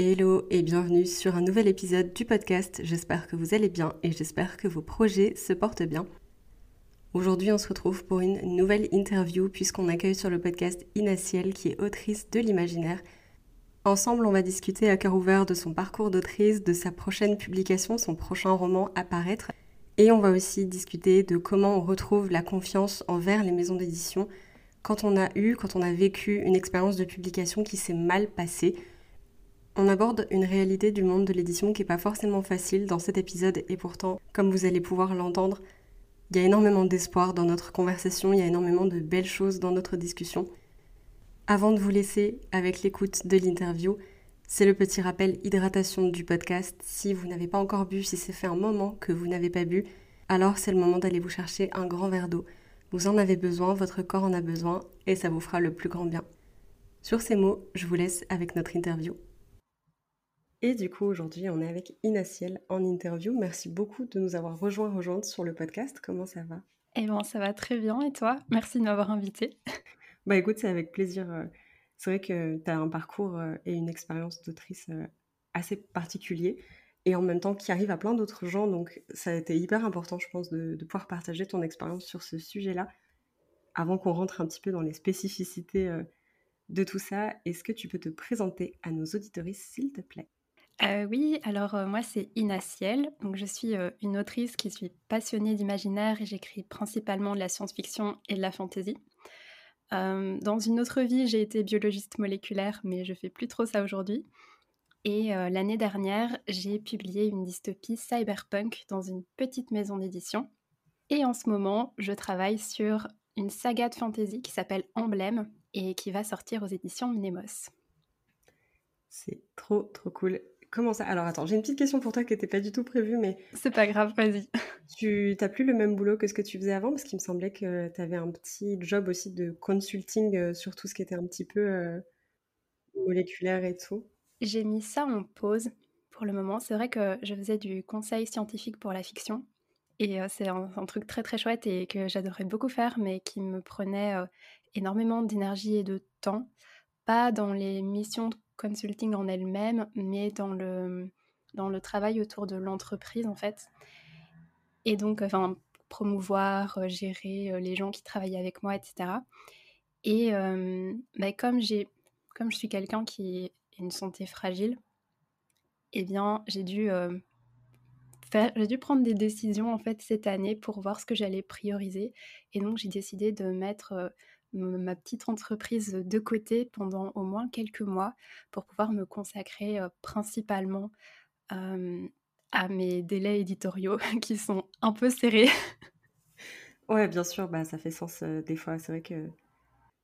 Hello et bienvenue sur un nouvel épisode du podcast. J'espère que vous allez bien et j'espère que vos projets se portent bien. Aujourd'hui, on se retrouve pour une nouvelle interview puisqu'on accueille sur le podcast Inaciel qui est autrice de l'imaginaire. Ensemble, on va discuter à cœur ouvert de son parcours d'autrice, de sa prochaine publication, son prochain roman à paraître. Et on va aussi discuter de comment on retrouve la confiance envers les maisons d'édition quand on a eu, quand on a vécu une expérience de publication qui s'est mal passée on aborde une réalité du monde de l'édition qui n'est pas forcément facile dans cet épisode et pourtant, comme vous allez pouvoir l'entendre, il y a énormément d'espoir dans notre conversation, il y a énormément de belles choses dans notre discussion. Avant de vous laisser avec l'écoute de l'interview, c'est le petit rappel hydratation du podcast. Si vous n'avez pas encore bu, si c'est fait un moment que vous n'avez pas bu, alors c'est le moment d'aller vous chercher un grand verre d'eau. Vous en avez besoin, votre corps en a besoin et ça vous fera le plus grand bien. Sur ces mots, je vous laisse avec notre interview. Et du coup, aujourd'hui, on est avec Inaciel en interview. Merci beaucoup de nous avoir rejoints, rejointes sur le podcast. Comment ça va? Eh bien, ça va très bien. Et toi? Merci de m'avoir invité. Bah écoute, c'est avec plaisir. Euh, c'est vrai que tu as un parcours euh, et une expérience d'autrice euh, assez particulier et en même temps qui arrive à plein d'autres gens. Donc, ça a été hyper important, je pense, de, de pouvoir partager ton expérience sur ce sujet-là. Avant qu'on rentre un petit peu dans les spécificités de tout ça, est-ce que tu peux te présenter à nos auditoristes, s'il te plaît? Euh, oui, alors euh, moi c'est Inaciel, donc je suis euh, une autrice qui suis passionnée d'imaginaire et j'écris principalement de la science-fiction et de la fantasy. dans une autre vie, j'ai été biologiste moléculaire, mais je fais plus trop ça aujourd'hui. Et l'année dernière, j'ai publié une dystopie cyberpunk dans une petite maison d'édition. Et en ce moment, je travaille sur une saga de fantasy qui s'appelle Emblème et qui va sortir aux éditions Mnemos. C'est trop trop cool. Comment ça? Alors attends, j'ai une petite question pour toi qui n'était pas du tout prévue, mais... C'est pas grave, vas-y. Tu n'as plus le même boulot que ce que tu faisais avant? Parce qu'il me semblait que tu avais un petit job aussi de consulting euh, sur tout ce qui était un petit peu euh, moléculaire et tout. J'ai mis ça en pause pour le moment. C'est vrai que je faisais du conseil scientifique pour la fiction. Et euh, c'est un, truc très très chouette et que j'adorais beaucoup faire, mais qui me prenait énormément d'énergie et de temps. Pas dans les missions consulting en elle-même, mais dans le, dans le travail autour de l'entreprise, en fait. Et donc, enfin, promouvoir, euh, gérer euh, les gens qui travaillent avec moi, etc. Et euh, bah, comme, j'ai, comme je suis quelqu'un qui a une santé fragile, eh bien, j'ai dû, faire, j'ai dû prendre des décisions, en fait, cette année pour voir ce que j'allais prioriser. Et donc, j'ai décidé de mettre ma petite entreprise de côté pendant au moins quelques mois pour pouvoir me consacrer principalement à mes délais éditoriaux qui sont un peu serrés. Ouais, bien sûr, bah, ça fait sens des fois. C'est vrai que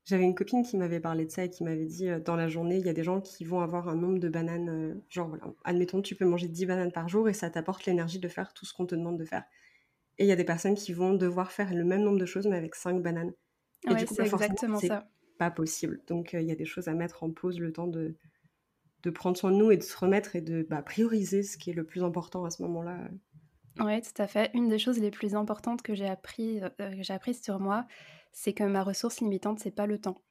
j'avais une copine qui m'avait parlé de ça et qui m'avait dit dans la journée, il y a des gens qui vont avoir un nombre de bananes, genre voilà, admettons, tu peux manger 10 bananes par jour et ça t'apporte l'énergie de faire tout ce qu'on te demande de faire. Et il y a des personnes qui vont devoir faire le même nombre de choses mais avec 5 bananes. Et du coup, c'est exactement ça. Pas possible. Donc, euh, il y a des choses à mettre en pause, le temps de, de prendre soin de nous et de se remettre et de bah, prioriser ce qui est le plus important à ce moment-là. Oui, tout à fait. Une des choses les plus importantes que j'ai appris, euh, j'ai apprises sur moi, c'est que ma ressource limitante, c'est pas le temps.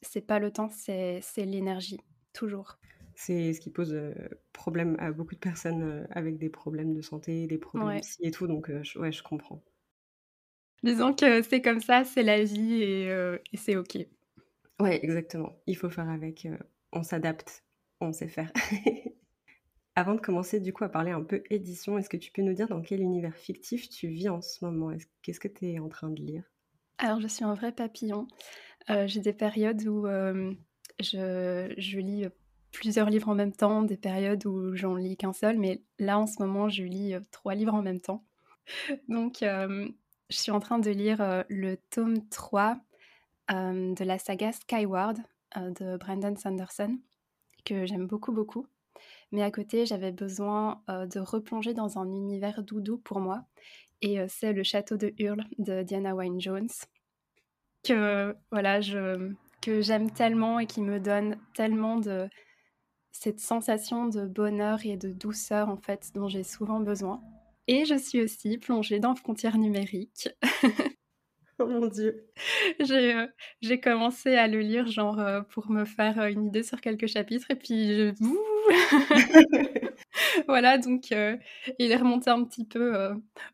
C'est pas le temps, c'est l'énergie, toujours. C'est ce qui pose euh, problème à beaucoup de personnes avec des problèmes de santé, des problèmes et tout. Donc, ouais, je comprends. Disons que c'est comme ça, c'est la vie euh, et, c'est ok. Ouais, exactement. Il faut faire avec. Euh, on s'adapte, on sait faire. Avant de commencer du coup à parler un peu édition, est-ce que tu peux nous dire dans quel univers fictif tu vis en ce moment? Qu'est-ce que tu es en train de lire? Alors je suis un vrai papillon. Euh, j'ai des périodes où je, je, lis plusieurs livres en même temps, des périodes où j'en lis qu'un seul, mais là en ce moment je lis trois livres en même temps. Donc je suis en train de lire euh, le tome 3 euh, de la saga Skyward euh, de Brandon Sanderson, que j'aime beaucoup, beaucoup. Mais à côté, j'avais besoin de replonger dans un univers doudou pour moi. Et c'est le château de Hurle de Diana Wynne Jones que voilà, que j'aime tellement et qui me donne tellement de cette sensation de bonheur et de douceur en fait dont j'ai souvent besoin. Et je suis aussi plongée dans Frontières numériques. oh mon dieu. J'ai, euh, j'ai commencé à le lire genre euh, pour me faire euh, une idée sur quelques chapitres et puis je... voilà, donc il est remonté un petit peu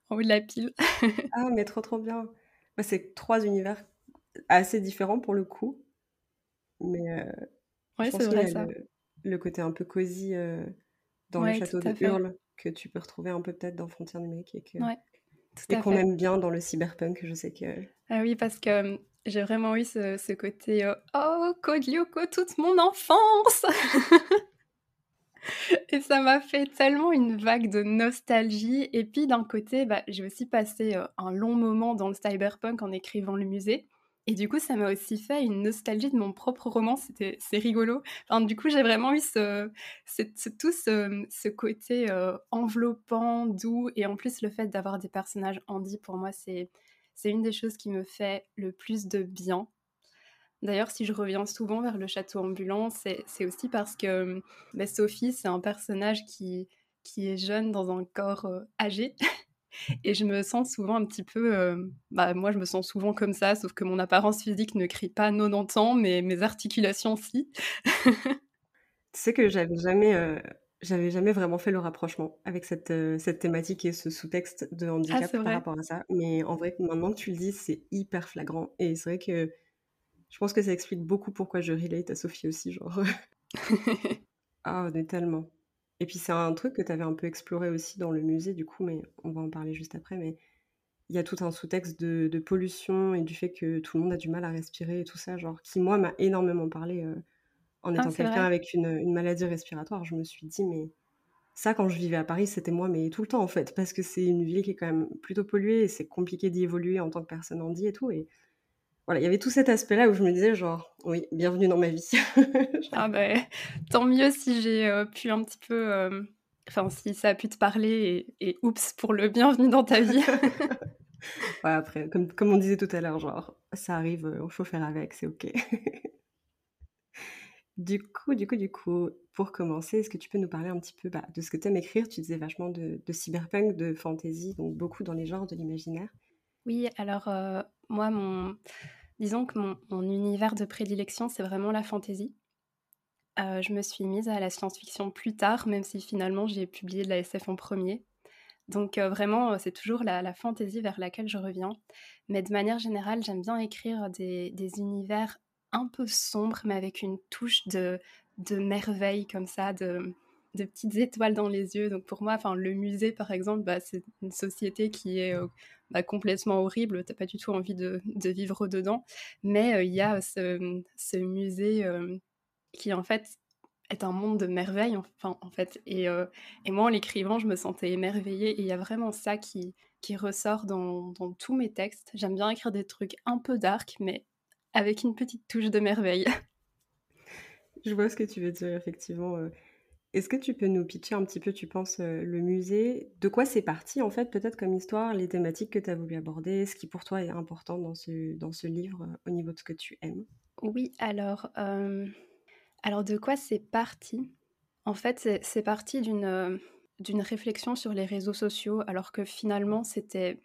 en haut de la pile. ah mais trop trop bien. Bah, c'est trois univers assez différents pour le coup. Mais ouais, c'est vrai ça. Le, côté un peu cosy dans le château de Hurle que tu peux retrouver un peu peut-être dans Frontières numériques et que et qu'on aime bien dans le cyberpunk, je sais que. Ah oui, parce que j'ai vraiment eu ce, ce côté euh, oh Code Lyoko toute mon enfance. et ça m'a fait tellement une vague de nostalgie. Et puis d'un côté, bah, j'ai aussi passé un long moment dans le cyberpunk en écrivant le musée. Et du coup, ça m'a aussi fait une nostalgie de mon propre roman. C'était, c'est rigolo. Enfin, du coup, j'ai vraiment eu ce, tout ce, côté euh, enveloppant, doux, et en plus le fait d'avoir des personnages handy pour moi, c'est, c'est une des choses qui me fait le plus de bien. D'ailleurs, si je reviens souvent vers le château ambulant, c'est, aussi parce que bah, Sophie, c'est un personnage qui, qui est jeune dans un corps euh, âgé. Et je me sens souvent un petit peu. Euh, bah, moi, je me sens souvent comme ça, sauf que mon apparence physique ne crie pas 90 ans, mais mes articulations, si. tu sais que j'avais jamais. Euh, j'avais jamais vraiment fait le rapprochement avec cette, euh, cette thématique et ce sous-texte de ah, handicap par rapport à ça. Mais en vrai, maintenant que tu le dis, c'est hyper flagrant. Et c'est vrai que je pense que ça explique beaucoup pourquoi je relate à Sophie aussi. Genre. ah, on est tellement. Et puis c'est un truc que tu avais un peu exploré aussi dans le musée, du coup, mais on va en parler juste après. Mais il y a tout un sous-texte de, pollution et du fait que tout le monde a du mal à respirer et tout ça, genre qui moi m'a énormément parlé euh, en ah, étant quelqu'un avec une, maladie respiratoire. Je me suis dit, mais ça, quand je vivais à Paris, c'était moi, mais tout le temps en fait, parce que c'est une ville qui est quand même plutôt polluée et c'est compliqué d'y évoluer en tant que personne handi et tout. Et voilà, il y avait tout cet aspect-là où je me disais genre, oui, bienvenue dans ma vie. ah ben, tant mieux si j'ai euh, pu un petit peu, euh, enfin si ça a pu te parler et, oups pour le bienvenue dans ta vie. ouais, après, comme, comme on disait tout à l'heure, genre, ça arrive, il euh, faut faire avec, c'est ok. du coup, du coup, du coup, pour commencer, est-ce que tu peux nous parler un petit peu bah, de ce que tu aimes écrire? Tu disais vachement de, de, cyberpunk, de fantasy, donc beaucoup dans les genres de l'imaginaire. Oui, alors moi, mon Disons que mon, univers de prédilection, c'est vraiment la fantaisie. Euh, je me suis mise à la science-fiction plus tard, même si finalement j'ai publié de la SF en premier. Donc euh, vraiment, euh, c'est toujours la, la fantaisie vers laquelle je reviens. Mais de manière générale, j'aime bien écrire des, univers un peu sombres, mais avec une touche de, de merveille comme ça, de, de petites étoiles dans les yeux. Donc pour moi, enfin le musée par exemple, bah, c'est une société qui est bah, complètement horrible, t'as pas du tout envie de, vivre dedans. Mais euh, il y a ce, musée euh, qui en fait est un monde de merveilles, enfin, en fait. Et, euh, et moi, en l'écrivant, je me sentais émerveillée. Et il y a vraiment ça qui, qui ressort dans, dans tous mes textes. J'aime bien écrire des trucs un peu dark, mais avec une petite touche de merveille. Je vois ce que tu veux dire, effectivement. Est-ce que tu peux nous pitcher un petit peu, tu penses, euh, le musée? De quoi c'est parti, en fait, peut-être comme histoire, les thématiques que tu as voulu aborder, ce qui pour toi est important dans ce, dans ce livre euh, au niveau de ce que tu aimes? Oui, alors, euh, alors de quoi c'est parti? En fait, c'est parti d'une d'une réflexion sur les réseaux sociaux, alors que finalement, c'était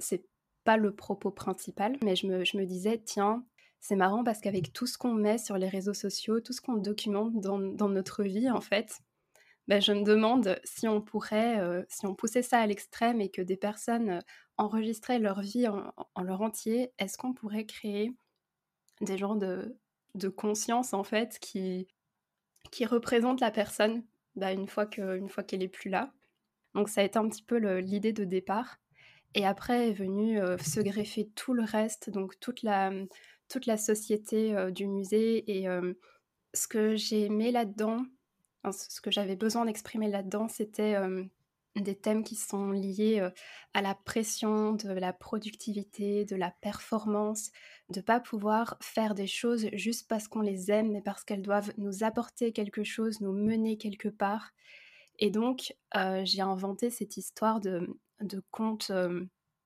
c'est pas le propos principal, mais je me, je me disais, tiens, c'est marrant parce qu'avec tout ce qu'on met sur les réseaux sociaux, tout ce qu'on documente dans, notre vie, en fait, ben je me demande si on pourrait, euh, si on poussait ça à l'extrême et que des personnes euh, enregistraient leur vie en, leur entier, est-ce qu'on pourrait créer des genres de, conscience, en fait, qui, qui représentent la personne ben une fois qu'elle est plus là? Donc ça a été un petit peu l'idée de départ. Et après est venu euh, se greffer tout le reste, donc toute la toute la société du musée et ce que j'ai aimé là-dedans, ce que j'avais besoin d'exprimer là-dedans, c'était des thèmes qui sont liés à la pression, de la productivité, de la performance, de pas pouvoir faire des choses juste parce qu'on les aime, mais parce qu'elles doivent nous apporter quelque chose, nous mener quelque part. Et donc, j'ai inventé cette histoire de, compte,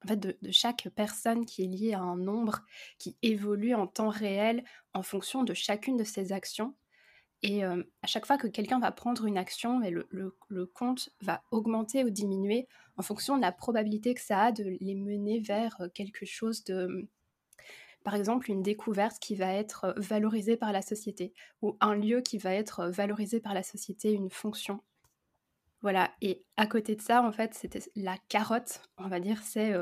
de, chaque personne qui est liée à un nombre qui évolue en temps réel en fonction de chacune de ses actions. Et à chaque fois que quelqu'un va prendre une action, le, compte va augmenter ou diminuer en fonction de la probabilité que ça a de les mener vers quelque chose de, par exemple, une découverte qui va être valorisée par la société, ou un lieu qui va être valorisé par la société, une fonction. Voilà, et à côté de ça, en fait, c'était la carotte, on va dire, c'est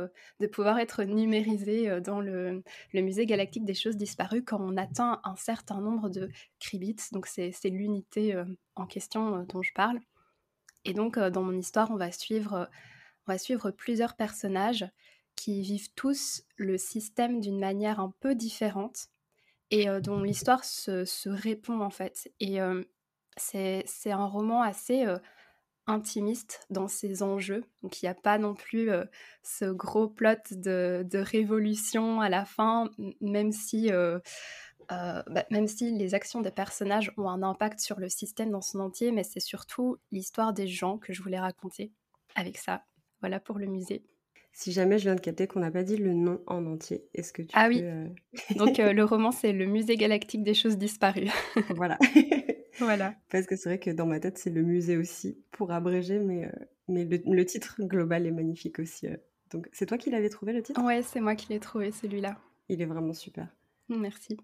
de pouvoir être numérisé dans le, musée galactique des choses disparues quand on atteint un certain nombre de kribits, donc c'est l'unité en question dont je parle. Et donc, dans mon histoire, on va suivre, plusieurs personnages qui vivent tous le système d'une manière un peu différente et dont l'histoire se, répond en fait. Et c'est un roman assez intimiste dans ses enjeux. Donc il n'y a pas non plus euh, ce gros plot de, révolution à la fin, même si, euh, euh, bah, même si les actions des personnages ont un impact sur le système dans son entier, mais c'est surtout l'histoire des gens que je voulais raconter avec ça. Voilà pour le musée. Si jamais je viens de capter qu'on n'a pas dit le nom en entier, est-ce que tu Ah oui. Donc le roman c'est le Musée galactique des choses disparues. voilà. Voilà. Parce que c'est vrai que dans ma tête, c'est le musée aussi, pour abréger, mais, euh, mais le, titre global est magnifique aussi. Euh. Donc, c'est toi qui l'avais trouvé le titre? Ouais, c'est moi qui l'ai trouvé, celui-là. Il est vraiment super. Merci.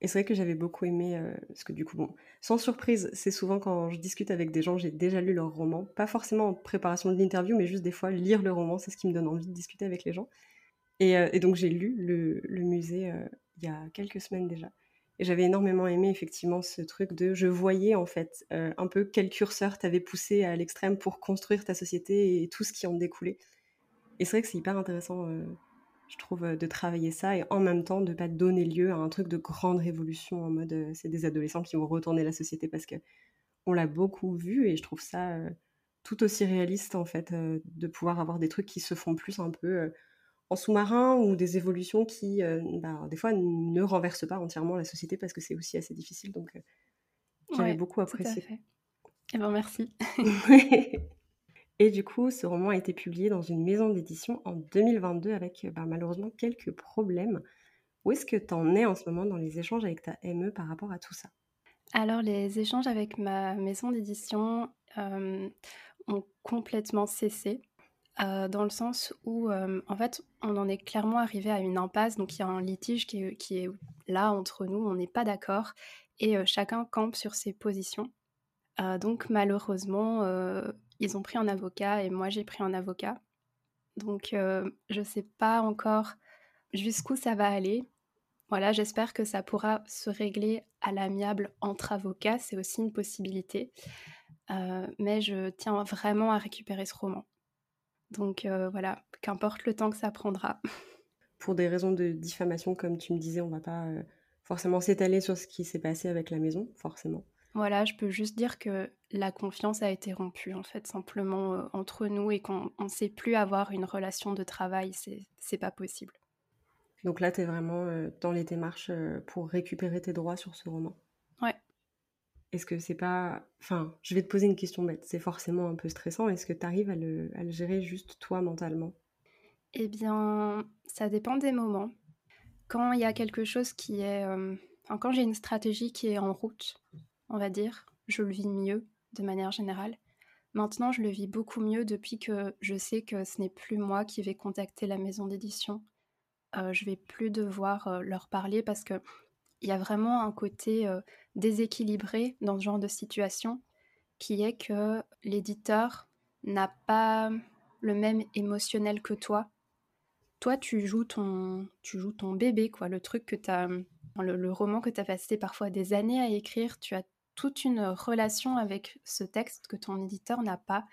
Et c'est vrai que j'avais beaucoup aimé, euh, parce que du coup, bon, sans surprise, c'est souvent quand je discute avec des gens, j'ai déjà lu leur roman. Pas forcément en préparation de l'interview, mais juste des fois, lire le roman, c'est ce qui me donne envie de discuter avec les gens. Et, et donc, j'ai lu le, le musée il y a quelques semaines déjà. Et j'avais énormément aimé effectivement ce truc de je voyais en fait euh, un peu quel curseur t'avais poussé à l'extrême pour construire ta société et tout ce qui en découlait. Et c'est vrai que c'est hyper intéressant, euh, je trouve, euh, de travailler ça et en même temps de pas donner lieu à un truc de grande révolution en mode c'est des adolescents qui vont retourner la société parce que on l'a beaucoup vu et je trouve ça tout aussi réaliste en fait de pouvoir avoir des trucs qui se font plus un peu en sous-marin ou des évolutions qui, euh, bah, des fois, ne renversent pas entièrement la société parce que c'est aussi assez difficile. Donc, euh, j'avais beaucoup apprécié. et eh ben, merci. et du coup, ce roman a été publié dans une maison d'édition en 2022 avec bah, malheureusement quelques problèmes. Où est-ce que tu en es en ce moment dans les échanges avec ta ME par rapport à tout ça? Alors, les échanges avec ma maison d'édition euh, ont complètement cessé. Euh, dans le sens où, euh, en fait, on en est clairement arrivé à une impasse. Donc, il y a un litige qui est, là entre nous, on n'est pas d'accord et euh, chacun campe sur ses positions. donc, malheureusement, ils ont pris un avocat et moi, j'ai pris un avocat. Donc, je ne sais pas encore jusqu'où ça va aller. Voilà, j'espère que ça pourra se régler à l'amiable entre avocats, c'est aussi une possibilité. mais je tiens vraiment à récupérer ce roman. Donc euh, voilà, qu'importe le temps que ça prendra. Pour des raisons de diffamation, comme tu me disais, on va pas euh, forcément s'étaler sur ce qui s'est passé avec la maison, forcément. Voilà, je peux juste dire que la confiance a été rompue, en fait, simplement euh, entre nous et qu'on ne sait plus avoir une relation de travail, c'est pas possible. Donc là, tu es vraiment dans les démarches pour récupérer tes droits sur ce roman est-ce que c'est pas. Enfin, je vais te poser une question bête. C'est forcément un peu stressant. Est-ce que tu arrives à le, gérer juste toi mentalement? Eh bien, ça dépend des moments. Quand il y a quelque chose qui est. Euh, quand j'ai une stratégie qui est en route, on va dire, je le vis mieux de manière générale. Maintenant, je le vis beaucoup mieux depuis que je sais que ce n'est plus moi qui vais contacter la maison d'édition. Euh, je vais plus devoir euh, leur parler parce que il y a vraiment un côté déséquilibré dans ce genre de situation qui est que l'éditeur n'a pas le même émotionnel que toi. Toi, tu joues ton, tu joues ton bébé, quoi, le truc que tu as, le, roman que tu as passé parfois des années à écrire, tu as toute une relation avec ce texte que ton éditeur n'a pas.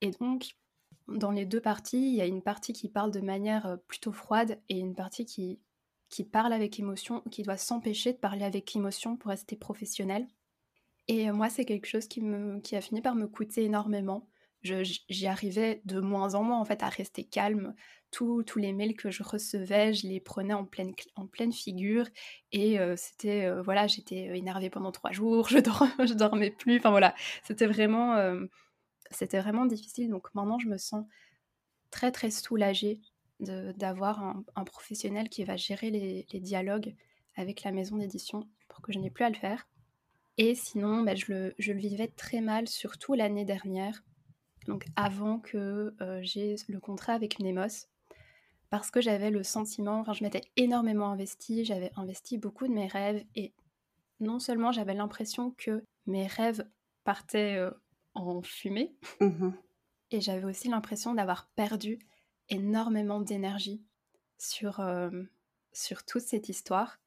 Et donc, dans les deux parties, il y a une partie qui parle de manière plutôt froide et une partie qui qui parle avec émotion ou qui doit s'empêcher de parler avec émotion pour rester professionnel. Et euh, moi, c'est quelque chose qui, a fini par me coûter énormément j'y arrivais de moins en moins en fait à rester calme. Tous, les mails que je recevais, je les prenais en pleine, en pleine figure et c'était voilà, j'étais énervée pendant trois jours, je, dors, je dormais plus. Enfin voilà, c'était vraiment, c'était vraiment difficile. Donc maintenant, je me sens très très soulagée d'avoir un, professionnel qui va gérer les, les dialogues avec la maison d'édition pour que je n'ai plus à le faire. Et sinon, bah, je, le, je, le, vivais très mal, surtout l'année dernière, donc avant que euh, j'ai le contrat avec Nemos, parce que j'avais le sentiment, enfin je m'étais énormément investie, j'avais investi beaucoup de mes rêves, et non seulement j'avais l'impression que mes rêves partaient euh, en fumée, mmh et j'avais aussi l'impression d'avoir perdu énormément d'énergie sur, euh, sur toute cette histoire.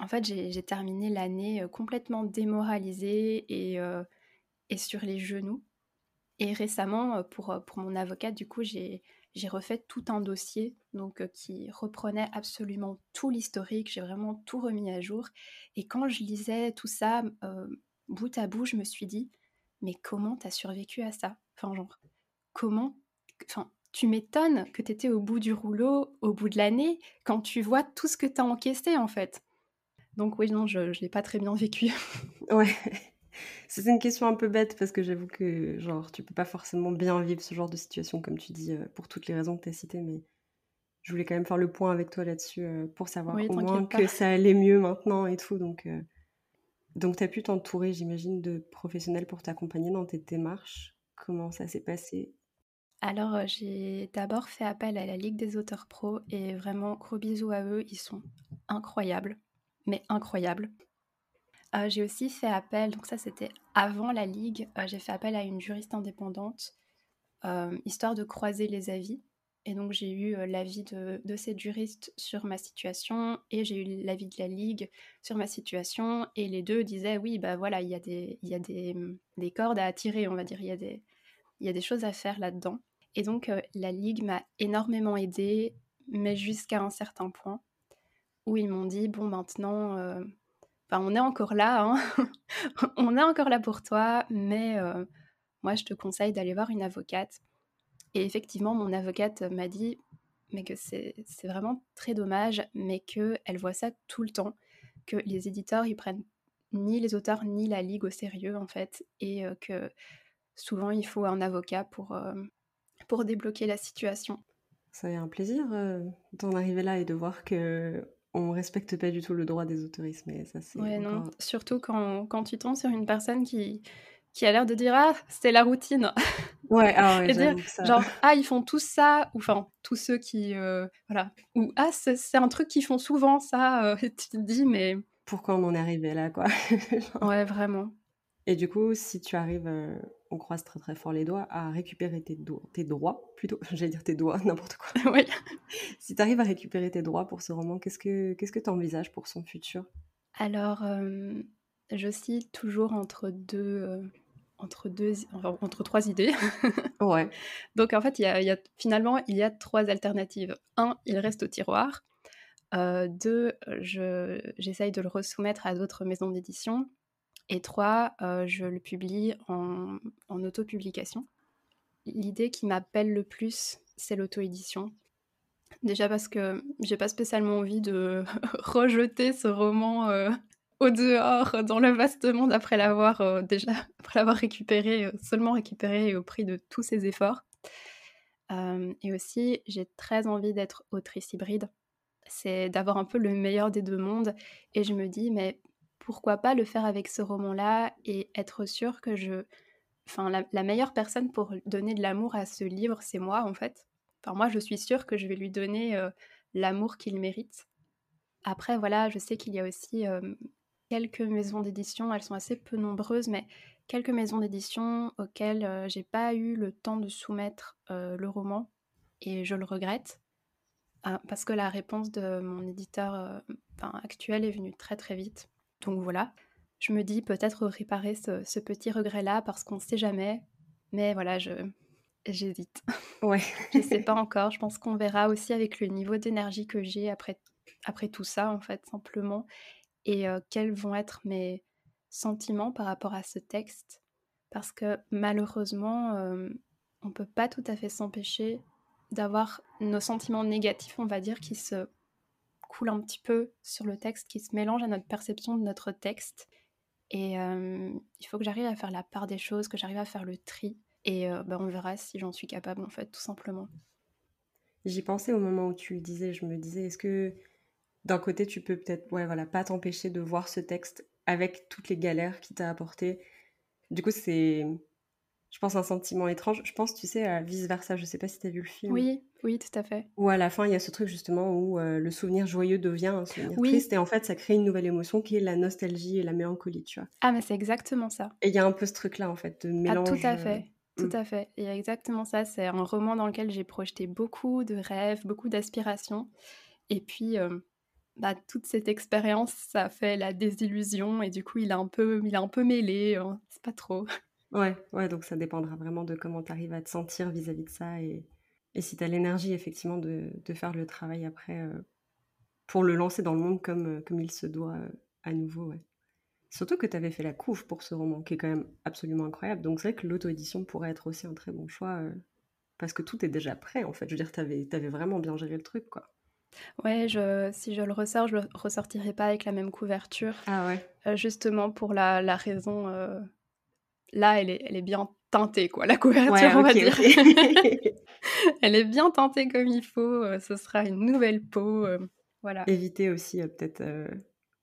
En fait, j'ai terminé l'année complètement démoralisée et, et, sur les genoux. Et récemment, pour, pour mon avocate, du coup, j'ai refait tout un dossier donc, qui reprenait absolument tout l'historique. J'ai vraiment tout remis à jour. Et quand je lisais tout ça, bout à bout, je me suis dit, mais comment t'as survécu à ça? Enfin, genre, comment tu m'étonnes que t'étais au bout du rouleau, au bout de l'année, quand tu vois tout ce que t'as encaissé, en fait. Donc oui, non, je ne l'ai pas très bien vécu. ouais. C'est une question un peu bête parce que j'avoue que genre tu peux pas forcément bien vivre ce genre de situation comme tu dis euh, pour toutes les raisons que tu as citées mais je voulais quand même faire le point avec toi là-dessus euh, pour savoir au moins que ça allait mieux maintenant et tout donc euh, donc tu as pu t'entourer j'imagine de professionnels pour t'accompagner dans tes démarches. Comment ça s'est passé alors, j'ai d'abord fait appel à la Ligue des auteurs pro et vraiment gros bisous à eux, ils sont incroyables mais incroyable. Euh, j'ai aussi fait appel, donc ça c'était avant la Ligue, j'ai fait appel à une juriste indépendante, histoire de croiser les avis. Et donc j'ai eu l'avis de, cette juriste sur ma situation et j'ai eu l'avis de la Ligue sur ma situation. Et les deux disaient oui, bah voilà, il y a, des, des, cordes à attirer, on va dire, il y a des, il y a des choses à faire là-dedans. Et donc la Ligue m'a énormément aidée, mais jusqu'à un certain point où ils m'ont dit bon maintenant, euh, on est encore là, hein. on est encore là pour toi, mais euh, moi je te conseille d'aller voir une avocate. Et effectivement, mon avocate m'a dit mais que c'est vraiment très dommage, mais qu'elle voit ça tout le temps, que les éditeurs ils prennent ni les auteurs ni la ligue au sérieux en fait, et euh, que souvent il faut un avocat pour, pour débloquer la situation. Ça a un plaisir d'en arriver là et de voir que on respecte pas du tout le droit des autorismes. Mais ça, c'est ouais, non. Surtout quand, quand, tu tombes sur une personne qui, qui a l'air de dire Ah, c'était la routine. Ouais, ah ouais, dire, Genre, ah, ils font tous ça, ou enfin, tous ceux qui. Euh, voilà. Ou ah, c'est un truc qu'ils font souvent, ça. Euh, tu te dis, mais. Pourquoi on en est arrivé là, quoi? Ouais, vraiment. Et du coup, si tu arrives, euh, on croise très très fort les doigts, à récupérer tes, tes droits, plutôt, j'allais dire tes doigts, n'importe quoi. oui. Si tu arrives à récupérer tes droits pour ce roman, qu'est-ce que qu'est-ce que tu envisages pour son futur? Alors, euh, j'oscille toujours entre deux, euh, entre deux, entre trois idées. ouais. Donc en fait, il y, a, finalement, il y a trois alternatives. Un, il reste au tiroir. deux, j'essaye de le resoumettre à d'autres maisons d'édition. Et trois, euh, je le publie en, en autopublication. L'idée qui m'appelle le plus, c'est l'auto-édition. Déjà parce que j'ai pas spécialement envie de rejeter ce roman euh, au dehors dans le vaste monde après l'avoir euh, déjà après l'avoir récupéré, seulement récupéré au prix de tous ses efforts. et aussi, j'ai très envie d'être autrice hybride. C'est d'avoir un peu le meilleur des deux mondes. Et je me dis, mais pourquoi pas le faire avec ce roman-là et être sûr que je... Enfin, la, meilleure personne pour donner de l'amour à ce livre, c'est moi, en fait. Enfin, moi, je suis sûre que je vais lui donner euh, l'amour qu'il mérite. Après, voilà, je sais qu'il y a aussi euh, quelques maisons d'édition, elles sont assez peu nombreuses, mais quelques maisons d'édition auxquelles euh, j'ai pas eu le temps de soumettre le roman, et je le regrette. parce que la réponse de mon éditeur actuel est venue très très vite. Donc voilà, je me dis peut-être réparer ce, petit regret-là parce qu'on ne sait jamais. Mais voilà, je j'hésite. Ouais. je ne sais pas encore. Je pense qu'on verra aussi avec le niveau d'énergie que j'ai après, après tout ça, en fait, simplement. Et euh, quels vont être mes sentiments par rapport à ce texte? Parce que malheureusement, euh, on peut pas tout à fait s'empêcher d'avoir nos sentiments négatifs, on va dire, qui se coulent un petit peu sur le texte, qui se mélangent à notre perception de notre texte. Et euh, il faut que j'arrive à faire la part des choses, que j'arrive à faire le tri. Et euh, bah, on verra si j'en suis capable, en fait, tout simplement. J'y pensais au moment où tu le disais, je me disais, est-ce que d'un côté, tu peux peut-être, ouais, voilà, pas t'empêcher de voir ce texte avec toutes les galères qu'il t'a apporté. Du coup, c'est, je pense, un sentiment étrange. Je pense, tu sais, à vice versa. Je sais pas si tu as vu le film. Oui, oui, tout à fait. Ou à la fin, il y a ce truc justement où euh, le souvenir joyeux devient un souvenir triste et en fait, ça crée une nouvelle émotion qui est la nostalgie et la mélancolie, tu vois. Ah, mais c'est exactement ça. Et il y a un peu ce truc-là, en fait, de mélange. Ah, tout à fait. Tout mm. à fait. Il y a exactement ça. C'est un roman dans lequel j'ai projeté beaucoup de rêves, beaucoup d'aspirations. Et puis, euh, bah, toute cette expérience, ça fait la désillusion et du coup, il a un peu, il a un peu mêlé. Hein. C'est pas trop. Ouais, ouais, donc ça dépendra vraiment de comment tu arrives à te sentir vis-à-vis de ça et, et si tu as l'énergie effectivement de, de, faire le travail après euh, pour le lancer dans le monde comme, euh, comme il se doit euh, à nouveau. Ouais. Surtout que tu avais fait la couve pour ce roman qui est quand même absolument incroyable. Donc c'est vrai que l'auto-édition pourrait être aussi un très bon choix parce que tout est déjà prêt en fait. Je veux dire, tu avais, avais, vraiment bien géré le truc quoi. Ouais, je, si je le ressors, je le ressortirai pas avec la même couverture. Ah ouais. Justement pour la, la raison. Là, elle est, elle est bien teintée, quoi, la couverture, on va dire. elle est bien teintée comme il faut. Euh, ce sera une nouvelle peau. voilà. Éviter aussi peut-être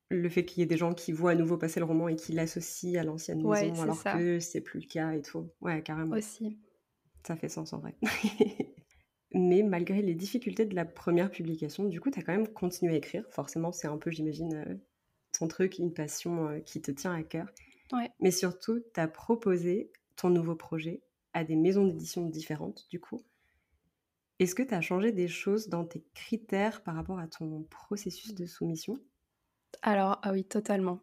le fait qu'il y ait des gens qui voient à nouveau passer le roman et qui l'associent à l'ancienne maison alors que c'est plus le cas et tout. Ouais, carrément. Aussi. Ça fait sens en vrai. Mais malgré les difficultés de la première publication, du coup, tu as quand même continué à écrire. Forcément, c'est un peu, j'imagine, euh, ton truc, une passion euh, qui te tient à cœur. Mais surtout, tu as proposé ton nouveau projet à des maisons d'édition différentes, du coup. Est-ce que tu as changé des choses dans tes critères par rapport à ton processus de soumission? Alors, ah oui, totalement.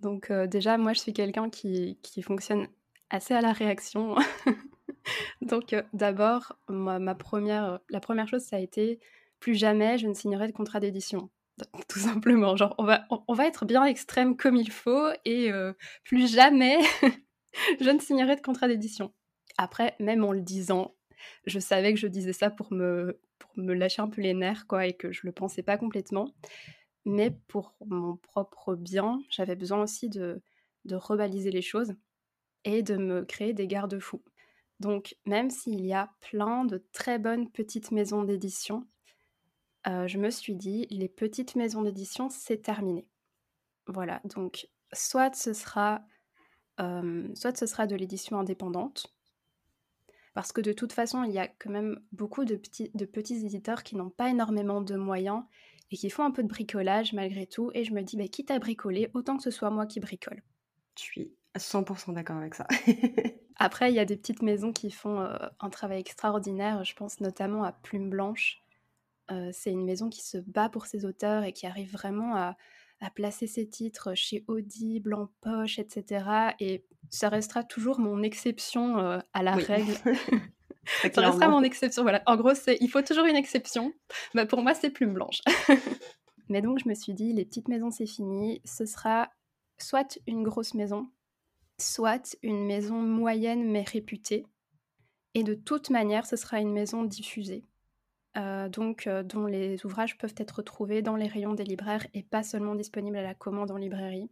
Donc euh, déjà, moi, je suis quelqu'un qui, qui fonctionne assez à la réaction. Donc euh, d'abord, ma, première, la première chose, ça a été plus jamais je ne signerai de contrat d'édition. Tout simplement, genre on va, on, va être bien extrême comme il faut et euh, plus jamais je ne signerai de contrat d'édition. Après, même en le disant, je savais que je disais ça pour me, pour me lâcher un peu les nerfs quoi, et que je le pensais pas complètement. Mais pour mon propre bien, j'avais besoin aussi de, de rebaliser les choses et de me créer des garde-fous. Donc, même s'il y a plein de très bonnes petites maisons d'édition, euh, je me suis dit, les petites maisons d'édition, c'est terminé. Voilà, donc soit ce sera, euh, soit ce sera de l'édition indépendante, parce que de toute façon, il y a quand même beaucoup de petits, de petits éditeurs qui n'ont pas énormément de moyens et qui font un peu de bricolage malgré tout. Et je me dis, bah, quitte à bricoler, autant que ce soit moi qui bricole. Je suis 100% d'accord avec ça. Après, il y a des petites maisons qui font euh, un travail extraordinaire. Je pense notamment à Plume Blanche. Euh, c'est une maison qui se bat pour ses auteurs et qui arrive vraiment à, placer ses titres chez Audible, en poche, etc. Et ça restera toujours mon exception euh, à la règle. ça restera mon exception. Voilà. En gros, il faut toujours une exception. Bah, pour moi, c'est Plume Blanche. Mais donc, je me suis dit, les petites maisons, c'est fini. Ce sera soit une grosse maison, soit une maison moyenne mais réputée. Et de toute manière, ce sera une maison diffusée. Euh, donc euh, dont les ouvrages peuvent être retrouvés dans les rayons des libraires et pas seulement disponibles à la commande en librairie.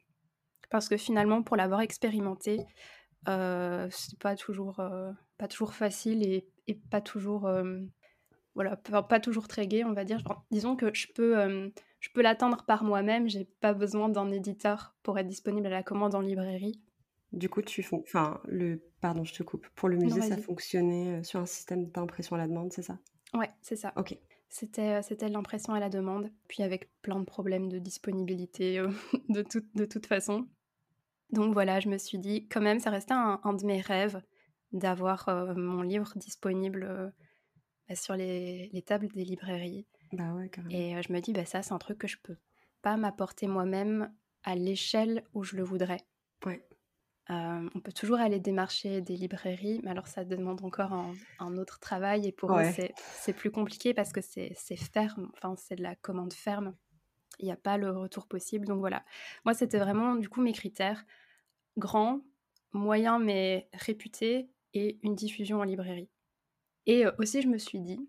Parce que finalement, pour l'avoir expérimenté, euh, c'est pas toujours, euh, pas toujours facile et, pas toujours, voilà, pas toujours très gai, on va dire. disons que je peux, je peux l'atteindre par moi-même. J'ai pas besoin d'un éditeur pour être disponible à la commande en librairie. Du coup, tu font... enfin, le pardon, je te coupe. Pour le musée, ça fonctionnait sur un système d'impression à la demande, c'est ça? Ouais, c'est ça. Ok. C'était, euh, c'était l'impression à la demande, puis avec plein de problèmes de disponibilité euh, de, de toute façon. Donc voilà, je me suis dit, quand même, ça restait un, de mes rêves d'avoir mon livre disponible bah, sur les, les, tables des librairies. Bah ouais, carrément. Et je me dis, bah ça, c'est un truc que je peux pas m'apporter moi-même à l'échelle où je le voudrais. Ouais. Euh, on peut toujours aller démarcher des librairies, mais alors ça demande encore un, autre travail et pour eux c'est plus compliqué parce que c'est ferme, enfin c'est de la commande ferme. Il n'y a pas le retour possible. Donc voilà, moi c'était vraiment du coup mes critères grand, moyen mais réputé et une diffusion en librairie. Et aussi, je me suis dit,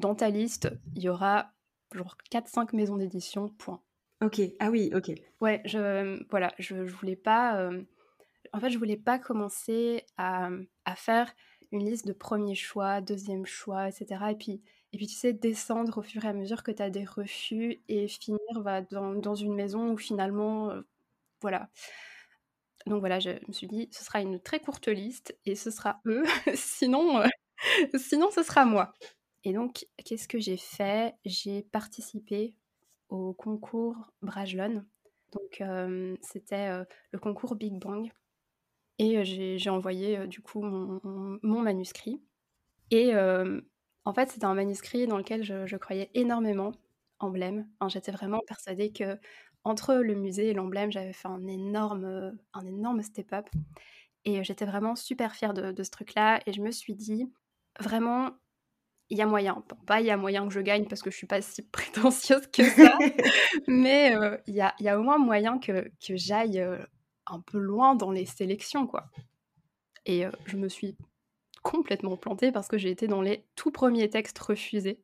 dans ta liste, il y aura genre 4-5 maisons d'édition, point. Ok, ah oui, ok. Ouais, je, voilà, je, je voulais pas. En fait, je voulais pas commencer à, à, faire une liste de premier choix, deuxième choix, etc. Et puis, et puis tu sais, descendre au fur et à mesure que tu as des refus et finir va dans, dans, une maison où finalement, voilà. Donc voilà, je me suis dit, ce sera une très courte liste et ce sera eux, sinon, sinon ce sera moi. Et donc, qu'est-ce que j'ai fait? J'ai participé au concours Brajlon. Donc, c'était le concours Big Bang. Et j'ai envoyé du coup mon, manuscrit. Et en fait, c'était un manuscrit dans lequel je, croyais énormément, emblème. J'étais vraiment persuadée que entre le musée et l'emblème, j'avais fait un énorme, un énorme step-up. Et j'étais vraiment super fière de, de ce truc-là. Et je me suis dit, vraiment, il y a moyen. Pas il y a moyen que je gagne parce que je suis pas si prétentieuse que ça, mais il y, a, y, a, au moins moyen que, que j'aille un peu loin dans les sélections, quoi. Et je me suis complètement plantée parce que j'ai été dans les tout premiers textes refusés.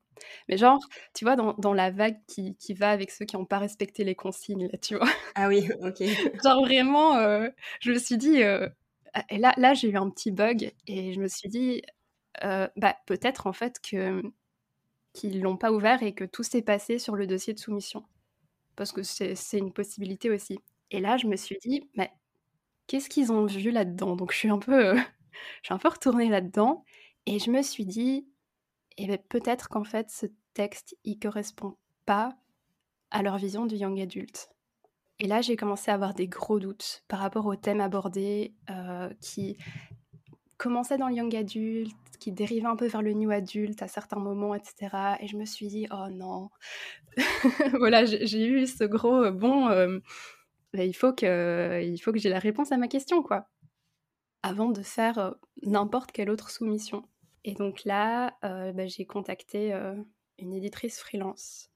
Mais genre, tu vois, dans, dans la vague qui, qui, va avec ceux qui n'ont pas respecté les consignes, là, tu vois. Ah oui, ok. genre vraiment, je me suis dit... et là, là j'ai eu un petit bug et je me suis dit, bah, peut-être en fait que qu'ils l'ont pas ouvert et que tout s'est passé sur le dossier de soumission. Parce que c'est une possibilité aussi. Et là, je me suis dit, mais qu'est-ce qu'ils ont vu là-dedans? Donc, je suis un peu, suis un retournée là-dedans et je me suis dit, eh ben, peut-être qu'en fait, ce texte, il correspond pas à leur vision du young adulte. Et là, j'ai commencé à avoir des gros doutes par rapport au thème abordé, qui commençait dans le young adulte, qui dérivait un peu vers le new adulte à certains moments, etc. Et je me suis dit, oh non. voilà, j'ai eu ce gros, euh, bon, euh, bah, il faut que, il que j'ai la réponse à ma question, quoi. Avant de faire euh, n'importe quelle autre soumission. Et donc là, bah, j'ai contacté une éditrice freelance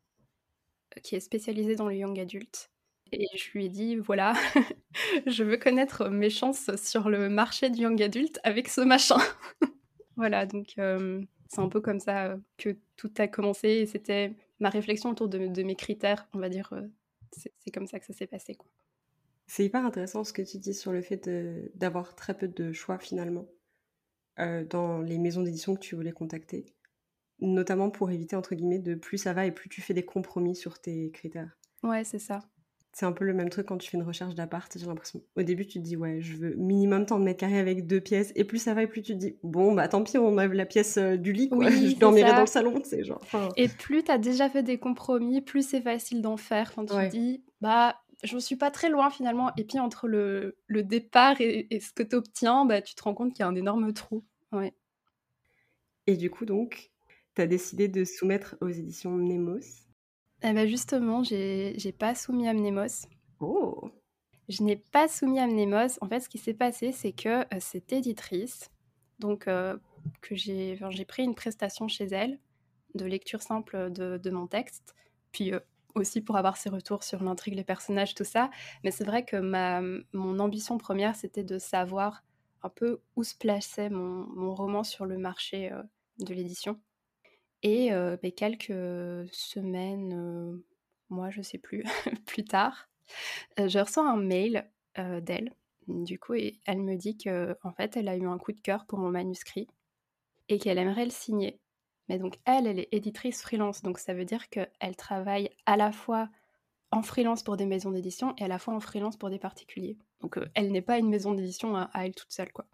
qui est spécialisée dans le young adulte et je lui ai dit voilà, je veux connaître mes chances sur le marché du young adulte avec ce machin. voilà, donc c'est un peu comme ça que tout a commencé c'était ma réflexion autour de, mes critères, on va dire. c'est comme ça que ça s'est passé. Quoi. C'est hyper intéressant ce que tu dis sur le fait d'avoir très peu de choix finalement dans les maisons d'édition que tu voulais contacter, notamment pour éviter entre guillemets de plus ça va et plus tu fais des compromis sur tes critères. Ouais, c'est ça. C'est un peu le même truc quand tu fais une recherche d'appart, j'ai l'impression. Au début, tu te dis, ouais, je veux minimum tant de mètres carrés avec deux pièces. Et plus ça va, et plus tu te dis, bon, bah tant pis, on enlève la pièce euh, du lit, quoi. je dormirai dans le salon, c'est genre. Et plus tu as déjà fait des compromis, plus c'est facile d'en faire. Quand tu te dis, bah, je ne suis pas très loin finalement. Et puis entre le, le départ et, ce que tu obtiens, bah, tu te rends compte qu'il y a un énorme trou. Ouais. Et du coup, donc, tu as décidé de soumettre aux éditions Nemos eh ben justement, j'ai pas soumis Amnemos. Oh Je n'ai pas soumis Amnemos. En fait, ce qui s'est passé, c'est que euh, cette éditrice, donc euh, que j'ai pris une prestation chez elle de lecture simple de, mon texte, puis euh, aussi pour avoir ses retours sur l'intrigue, les personnages, tout ça. Mais c'est vrai que ma, mon ambition première, c'était de savoir un peu où se plaçait mon, roman sur le marché de l'édition. Et ben, quelques semaines, moi je sais plus, plus tard, je reçois un mail d'elle. Du coup, elle me dit que en fait, elle a eu un coup de cœur pour mon manuscrit et qu'elle aimerait le signer. Mais donc elle, elle est éditrice freelance, donc ça veut dire qu'elle travaille à la fois en freelance pour des maisons d'édition et à la fois en freelance pour des particuliers. Donc elle n'est pas une maison d'édition à, à, elle toute seule, quoi.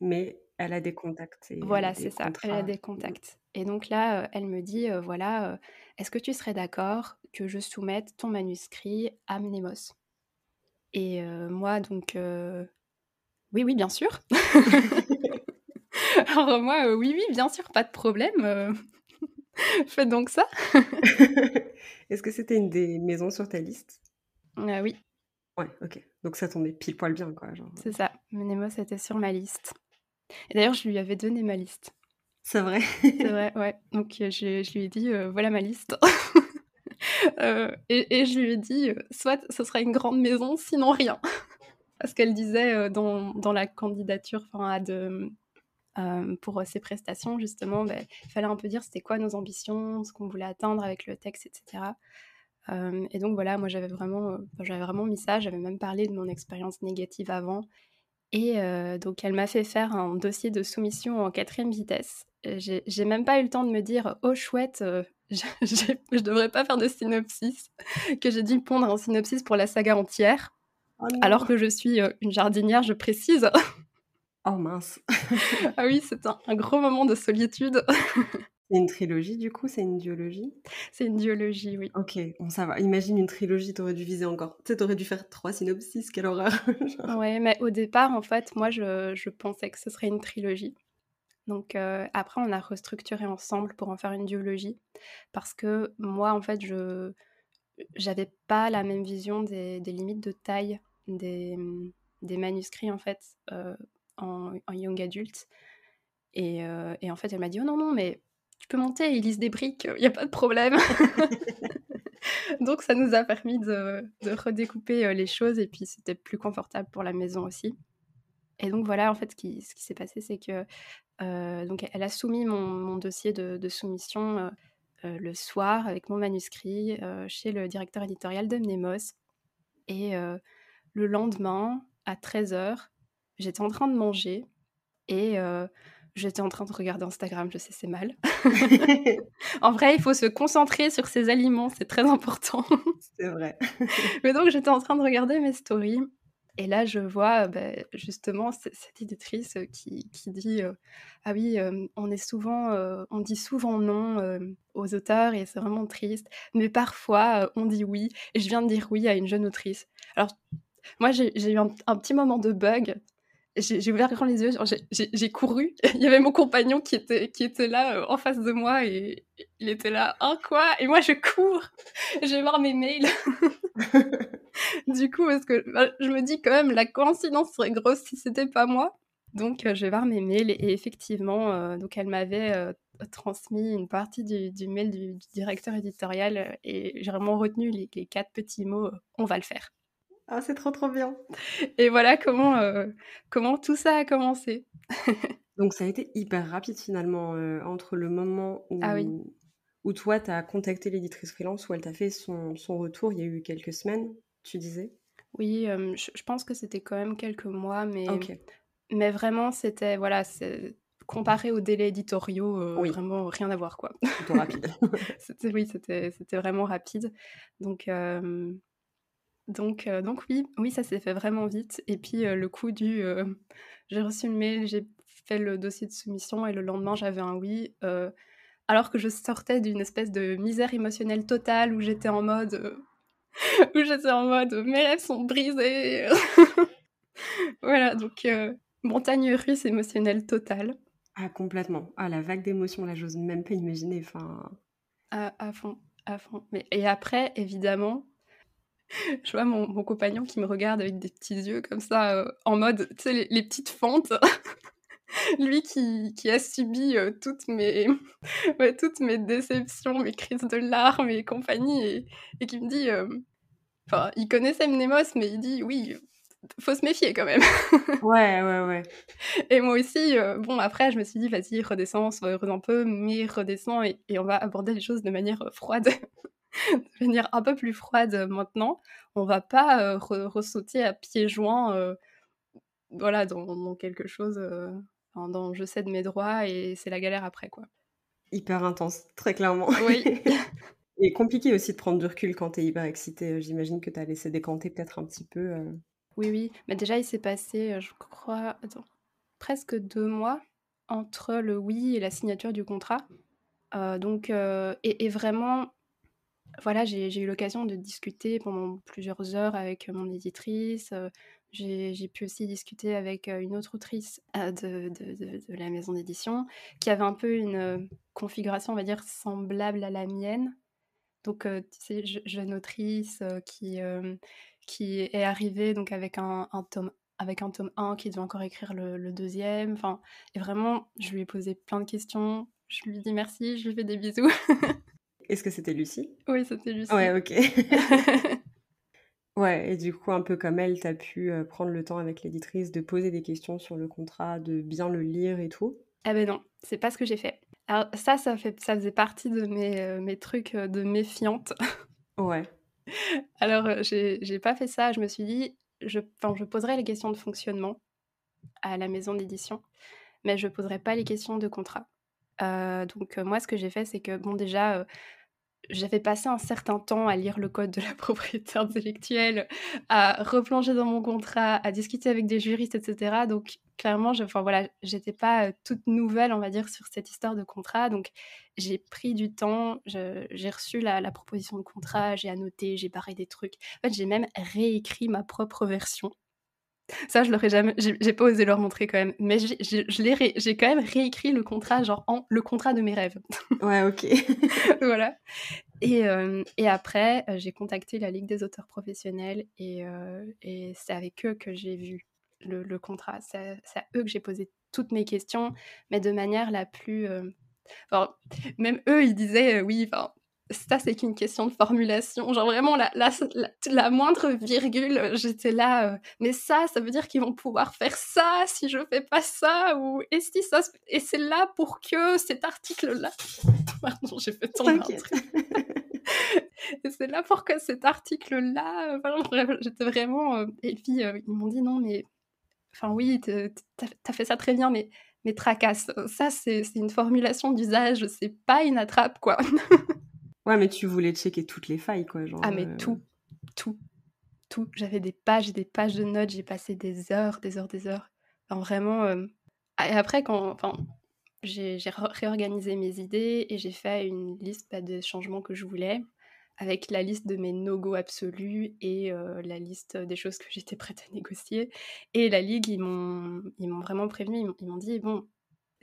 Mais elle a des contacts. voilà, c'est ça. Elle a des contacts. Et donc là, elle me dit, voilà, est-ce que tu serais d'accord que je soumette ton manuscrit à Mnemos? Et moi, donc, oui, oui, bien sûr. Alors moi, oui, oui, bien sûr, pas de problème. Faites donc ça. Est-ce que c'était une des maisons sur ta liste? Ah Oui. Ouais, ok. Donc ça tombait pile poil bien, quoi. C'est ça. Mnemos était sur ma liste. Et d'ailleurs, je lui avais donné ma liste. C'est vrai. C'est vrai, ouais. Donc je, je, lui ai dit, voilà ma liste. euh, et, et, je lui ai dit, soit ce sera une grande maison, sinon rien. Parce qu'elle disait dans, dans, la candidature, enfin, à, de, pour ces prestations, justement, bah, il fallait un peu dire c'était quoi nos ambitions, ce qu'on voulait atteindre avec le texte, etc. et donc voilà, moi j'avais vraiment, j'avais vraiment mis ça, j'avais même parlé de mon expérience négative avant. Et donc elle m'a fait faire un dossier de soumission en quatrième vitesse. J'ai même pas eu le temps de me dire oh chouette, je, je, devrais pas faire de synopsis, que j'ai dû pondre un synopsis pour la saga entière, oh alors que je suis une jardinière, je précise. Oh mince. ah oui, c'est un, gros moment de solitude. c'est une trilogie du coup, c'est une duologie? C'est une duologie, oui. Ok, bon ça va. Imagine une trilogie, t'aurais dû viser encore. Tu sais, t'aurais dû faire trois synopsis, quelle horreur. ouais, mais au départ, en fait, moi, je, je pensais que ce serait une trilogie. Donc euh, après, on a restructuré ensemble pour en faire une duologie. Parce que moi, en fait, je j'avais pas la même vision des, des limites de taille des, des manuscrits, en fait. Euh, en, young adulte. Et, euh, et en fait, elle m'a dit, oh non, non, mais tu peux monter, ils lisent des briques, il n'y a pas de problème. Donc ça nous a permis de, de, redécouper euh, les choses et puis c'était plus confortable pour la maison aussi. Et donc voilà, en fait, ce qui, ce qui s'est passé, c'est que euh, donc elle a soumis mon, mon dossier de, de soumission le soir avec mon manuscrit chez le directeur éditorial de Mnemos. Et le lendemain, à 13h, j'étais en train de manger et euh, j'étais en train de regarder Instagram, je sais c'est mal. en vrai, il faut se concentrer sur ses aliments, c'est très important. c'est vrai. Mais donc j'étais en train de regarder mes stories et là je vois bah, justement cette éditrice qui, qui dit euh, ah oui euh, on est souvent on dit souvent non aux auteurs et c'est vraiment triste, mais parfois on dit oui et je viens de dire oui à une jeune autrice. Alors moi, j'ai eu un, petit moment de bug j'ai ouvert grand les yeux, j'ai couru. Il y avait mon compagnon qui était, là euh, en face de moi et il était là, hein quoi? Et moi je cours, je vais voir mes mails. du coup, parce que bah, je me dis quand même, la coïncidence serait grosse si c'était pas moi. Donc euh, je vais voir mes mails et, effectivement, euh, donc elle m'avait transmis une partie du, mail du, directeur éditorial et j'ai vraiment retenu les quatre petits mots, on va le faire. Ah, c'est trop trop bien. Et voilà comment, euh, comment tout ça a commencé. Donc ça a été hyper rapide finalement euh, entre le moment où, ah où toi tu as contacté l'éditrice freelance, où elle t'a fait son, son, retour, il y a eu quelques semaines, tu disais? Oui, euh, je, pense que c'était quand même quelques mois, mais, mais vraiment c'était, voilà, comparé aux délais éditoriaux, vraiment rien à voir quoi. Plutôt rapide. oui, c'était vraiment rapide. Donc donc, euh, donc oui, oui, ça s'est fait vraiment vite. Et puis euh, le coup du, euh, j'ai reçu une mail, j'ai fait le dossier de soumission et le lendemain j'avais un oui. alors que je sortais d'une espèce de misère émotionnelle totale où j'étais en mode, où j'étais en mode, mes lèvres sont brisées. voilà, donc montagne russe émotionnelle totale. Ah complètement. Ah la vague d'émotions là, j'ose même pas imaginer. Enfin. À, à fond, à fond. Mais et après, évidemment je vois mon, mon, compagnon qui me regarde avec des petits yeux comme ça, euh, en mode, tu sais, les, petites fentes. Lui qui, qui, a subi euh, toutes, mes, toutes mes déceptions, mes crises de larmes et compagnie, et, et qui me dit, euh, enfin, il connaissait Mnemos, mais il dit, oui, faut se méfier quand même. ouais, ouais, ouais. Et moi aussi, bon, après, je me suis dit, vas-y, redescends, sois heureuse un peu, mais redescends et, et, on va aborder les choses de manière froide. Devenir un peu plus froide euh, maintenant. On va pas euh, ressauter à pieds joints euh, voilà, dans, quelque chose dont je sais de mes droits et c'est la galère après. quoi. Hyper intense, très clairement. Oui. et compliqué aussi de prendre du recul quand tu es hyper excité. J'imagine que tu as laissé décanter peut-être un petit peu. Oui, oui. Mais déjà, il s'est passé, je crois, presque deux mois entre le oui et la signature du contrat. donc, et, vraiment, voilà, j'ai eu l'occasion de discuter pendant plusieurs heures avec mon éditrice. J'ai pu aussi discuter avec une autre autrice de, de, la maison d'édition qui avait un peu une configuration, on va dire, semblable à la mienne. Donc, tu sais, jeune autrice qui, est arrivée donc avec un, tome avec un tome 1 qui devait encore écrire le, deuxième. Enfin, et vraiment, je lui ai posé plein de questions. Je lui dit merci, je lui fais des bisous. Est-ce que c'était Lucie? Oui, c'était Lucie. Ouais, ok. ouais, et du coup, un peu comme elle, tu as pu prendre le temps avec l'éditrice de poser des questions sur le contrat, de bien le lire et tout? Ah ben non, c'est pas ce que j'ai fait. Alors ça, ça, fait, ça faisait partie de mes, mes trucs de méfiante. Ouais. Alors, j'ai pas fait ça. Je me suis dit, je, je poserai les questions de fonctionnement à la maison d'édition, mais je poserai pas les questions de contrat. donc, moi, ce que j'ai fait, c'est que, bon, déjà, j'avais passé un certain temps à lire le code de la propriété intellectuelle, à replonger dans mon contrat, à discuter avec des juristes, etc. Donc clairement, je, enfin voilà, pas toute nouvelle, on va dire, sur cette histoire de contrat. Donc j'ai pris du temps, j'ai reçu la, la, proposition de contrat, j'ai annoté, j'ai barré des trucs. En fait, j'ai même réécrit ma propre version ça, je l'aurais jamais. J'ai pas osé leur montrer quand même. Mais j'ai quand même réécrit le contrat, genre en le contrat de mes rêves. Ouais, ok. voilà. Et, euh, et après, euh, j'ai contacté la Ligue des auteurs professionnels et, euh, et c'est avec eux que j'ai vu le, le contrat. C'est à eux que j'ai posé toutes mes questions, mais de manière la plus. Enfin, même eux, ils disaient oui, enfin, ça c'est qu'une question de formulation. Genre vraiment la, la, la, moindre virgule, j'étais là, euh, mais ça, ça veut dire qu'ils vont pouvoir faire ça si je fais pas ça ou et si ça et c'est là pour que cet article-là. Pardon, j'ai fait tomber un truc. c'est là pour que cet article-là. j'étais vraiment. Euh, et puis euh, ils m'ont dit non mais, enfin oui, t'as fait ça très bien, mais mais tracasse. Ça c'est une formulation d'usage, c'est pas une attrape quoi. Ouais, mais tu voulais checker toutes les failles, quoi. Genre, ah, mais euh, tout, tout, tout. J'avais des pages et des pages de notes, j'ai passé des heures, des heures, des heures. Enfin, vraiment. Euh, et après, quand. Enfin, j'ai réorganisé mes idées et j'ai fait une liste bah, des changements que je voulais, avec la liste de mes no-go absolus et euh, la liste des choses que j'étais prête à négocier. Et la Ligue, ils m'ont vraiment prévenu, ils m'ont dit, bon,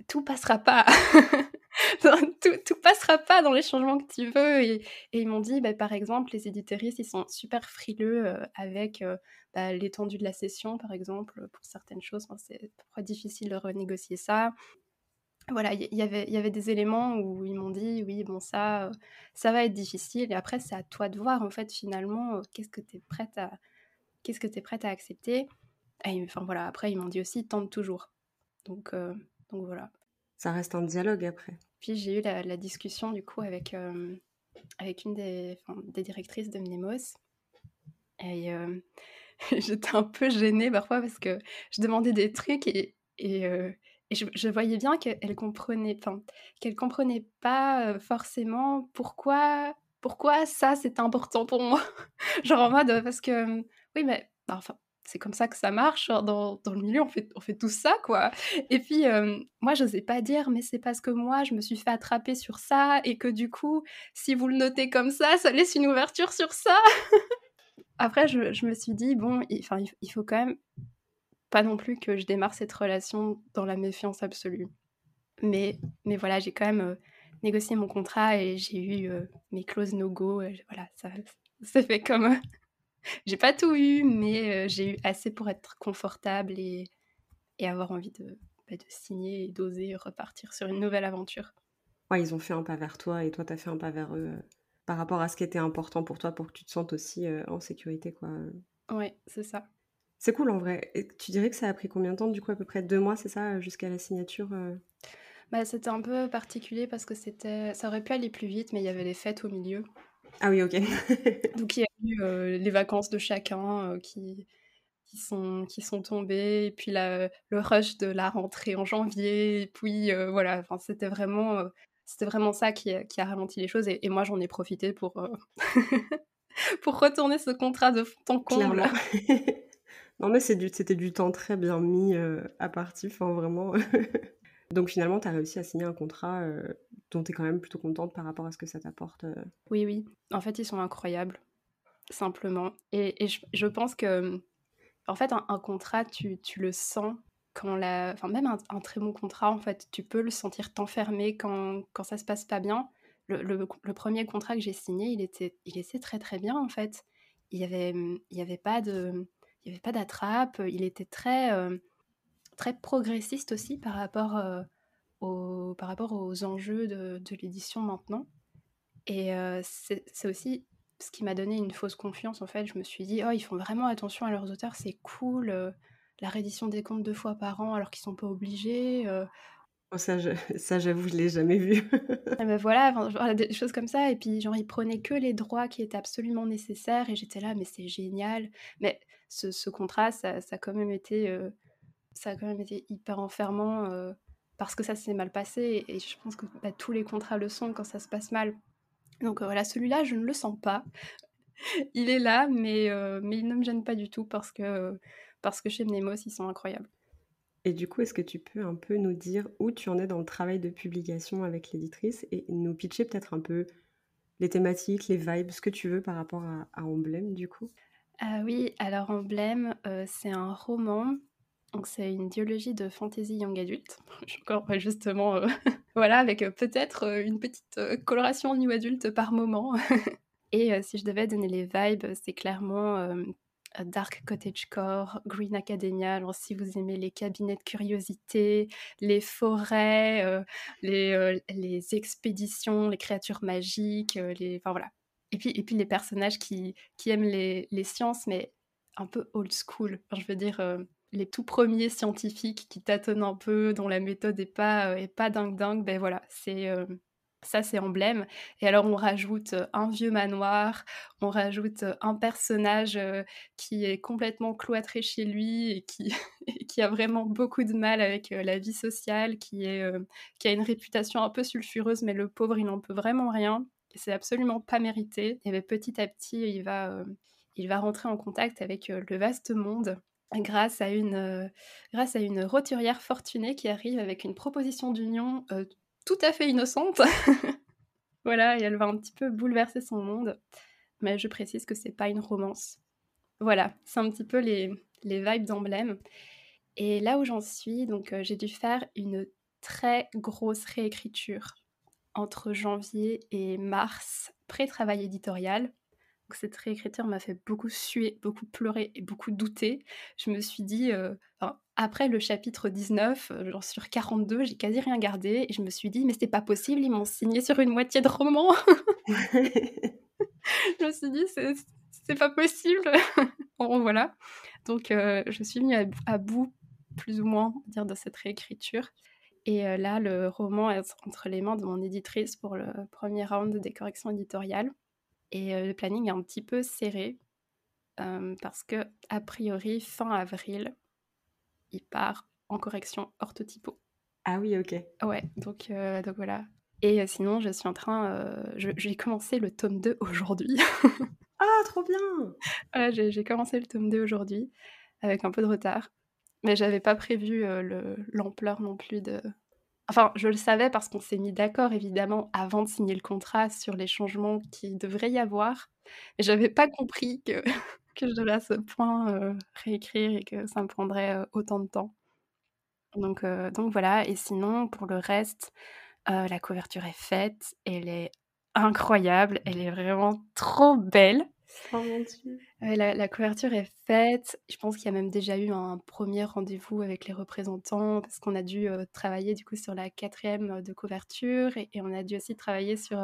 tout passera pas. tout, tout, passera pas dans les changements que tu veux. Et, ils m'ont dit, bah, par exemple, les éditoristes, ils sont super frileux euh, avec euh, bah, l'étendue de la session, par exemple, pour certaines choses. c'est parfois difficile de renégocier ça. Voilà, il y, avait, y avait des éléments où ils m'ont dit, oui, bon, ça, ça va être difficile. Et après, c'est à toi de voir, en fait, finalement, euh, qu'est-ce que tu es prête à... Qu'est-ce que tu es prête à accepter et, enfin voilà, après ils m'ont dit aussi tente toujours. Donc, donc voilà. Ça reste un dialogue après. Puis j'ai eu la, discussion du coup avec, euh, avec une des, des, directrices de Mnemos. Et euh, j'étais un peu gênée parfois parce que je demandais des trucs et, et, euh, je, voyais bien qu'elle comprenait, qu'elle comprenait pas forcément pourquoi, pourquoi ça c'est important pour moi. Genre en mode parce que oui mais enfin c'est comme ça que ça marche dans, dans, le milieu, on fait, on fait tout ça, quoi. Et puis, euh, moi, je n'osais pas dire, mais c'est parce que moi, je me suis fait attraper sur ça, et que du coup, si vous le notez comme ça, ça laisse une ouverture sur ça. Après, je, je, me suis dit, bon, il, il, faut quand même pas non plus que je démarre cette relation dans la méfiance absolue. Mais, mais voilà, j'ai quand même euh, négocié mon contrat et j'ai eu euh, mes clauses no-go. Voilà, ça s'est fait comme j'ai pas tout eu, mais j'ai eu assez pour être confortable et, et avoir envie de, bah, de signer et d'oser repartir sur une nouvelle aventure. Ouais, ils ont fait un pas vers toi et toi, tu as fait un pas vers eux par rapport à ce qui était important pour toi pour que tu te sentes aussi en sécurité. quoi. Ouais, c'est ça. C'est cool en vrai. Et tu dirais que ça a pris combien de temps Du coup, à peu près deux mois, c'est ça, jusqu'à la signature bah, C'était un peu particulier parce que c'était, ça aurait pu aller plus vite, mais il y avait les fêtes au milieu. Ah oui, ok. Donc il y a eu euh, les vacances de chacun euh, qui, qui, sont, qui sont tombées, et puis la, le rush de la rentrée en janvier, et puis euh, voilà, c'était vraiment, c'était vraiment ça qui, qui, a ralenti les choses, et, moi j'en ai profité pour, pour retourner ce contrat de en comble. non mais c'était du, du temps très bien mis à partir, enfin vraiment. Donc finalement, tu as réussi à signer un contrat dont tu es quand même plutôt contente par rapport à ce que ça t'apporte. Euh. Oui, oui. En fait, ils sont incroyables, simplement. Et, je, pense que, en fait, un, contrat, tu, le sens quand la... Enfin, même un, très bon contrat, en fait, tu peux le sentir t'enfermer quand, quand ça se passe pas bien. Le, premier contrat que j'ai signé, il était, il était très très bien, en fait. Il n'y avait, il avait pas de... Il avait pas d'attrape, il était très, euh, très progressiste aussi par rapport euh, par rapport aux enjeux de, l'édition maintenant. Et euh, c'est aussi ce qui m'a donné une fausse confiance en fait. Je me suis dit, oh, ils font vraiment attention à leurs auteurs, c'est cool. Euh, la réédition des comptes deux fois par an alors qu'ils sont pas obligés. Oh ça, j'avoue, je l'ai jamais vu. et ben voilà, des choses comme ça. Et puis, genre, il prenait que les droits qui étaient absolument nécessaires. Et j'étais là, mais c'est génial. Mais ce, contrat, ça, ça, a quand même été, euh, ça a quand même été hyper enfermant euh, parce que ça s'est mal passé. Et je pense que bah, tous les contrats le sont quand ça se passe mal. Donc euh, voilà, celui-là, je ne le sens pas. il est là, mais, mais il ne me gêne pas du tout parce que, parce que chez Mnemos, ils sont incroyables. Et du coup, est-ce que tu peux un peu nous dire où tu en es dans le travail de publication avec l'éditrice et nous pitcher peut-être un peu les thématiques, les vibes, ce que tu veux par rapport à, Emblème du coup? Ah Oui, alors Emblème, euh, c'est un roman. Donc c'est une dialogie de fantasy young adulte. Encore justement, euh, voilà, avec euh, peut-être une petite coloration new adulte par moment. et si je devais donner les vibes, c'est clairement Dark Cottagecore, Green Academia. Alors, si vous aimez les cabinets de curiosité, les forêts, euh, les, euh, expéditions, les créatures magiques, euh, les, enfin voilà. Et puis, et puis les personnages qui, aiment les, les, sciences, mais un peu old school. je veux dire, les tout premiers scientifiques qui tâtonnent un peu, dont la méthode n'est pas, est pas dingue dingue, ben voilà, c'est ça, c'est emblème. Et alors, on rajoute un vieux manoir, on rajoute un personnage qui est complètement cloîtré chez lui et qui, a vraiment beaucoup de mal avec la vie sociale, qui a une réputation un peu sulfureuse, mais le pauvre, il n'en peut vraiment rien. Et c'est absolument pas mérité. Et bien, petit à petit, il va, il va rentrer en contact avec le vaste monde grâce à une, grâce à une roturière fortunée qui arrive avec une proposition d'union tout à fait innocente. voilà, et elle va un petit peu bouleverser son monde. Mais je précise que c'est pas une romance. Voilà, c'est un petit peu les, les vibes d'emblème. Et là où j'en suis, donc j'ai dû faire une très grosse réécriture entre janvier et mars, pré-travail éditorial. Donc cette réécriture m'a fait beaucoup suer, beaucoup pleurer et beaucoup douter. Je me suis dit, euh, après le chapitre 19, euh, genre sur 42, j'ai quasi rien gardé et je me suis dit, mais c'est pas possible, ils m'ont signé sur une moitié de roman. je me suis dit, c'est pas possible. bon, voilà. Donc euh, je suis venue à, bout, plus ou moins, dire, de cette réécriture. Et là, le roman est entre les mains de mon éditrice pour le premier round des corrections éditoriales. Et le planning est un petit peu serré parce que, a priori, fin avril, il part en correction orthotypo. Ah oui, ok. Ouais, donc, donc voilà. Et sinon, je suis en train. j'ai commencé le tome 2 aujourd'hui. ah, trop bien Voilà, j'ai commencé le tome 2 aujourd'hui, avec un peu de retard. Mais j'avais pas prévu l'ampleur non plus de, Enfin, je le savais parce qu'on s'est mis d'accord, évidemment, avant de signer le contrat sur les changements qui devrait y avoir. Mais j'avais pas compris que, que je devais à ce point euh, réécrire et que ça me prendrait euh, autant de temps. Donc, euh, donc voilà. Et sinon, pour le reste, la couverture est faite. Elle est incroyable. Elle est vraiment trop belle. Oh la, couverture est faite. Je pense qu'il y a même déjà eu un premier rendez-vous avec les représentants parce qu'on a dû travailler du coup sur la quatrième de couverture et, on a dû aussi travailler sur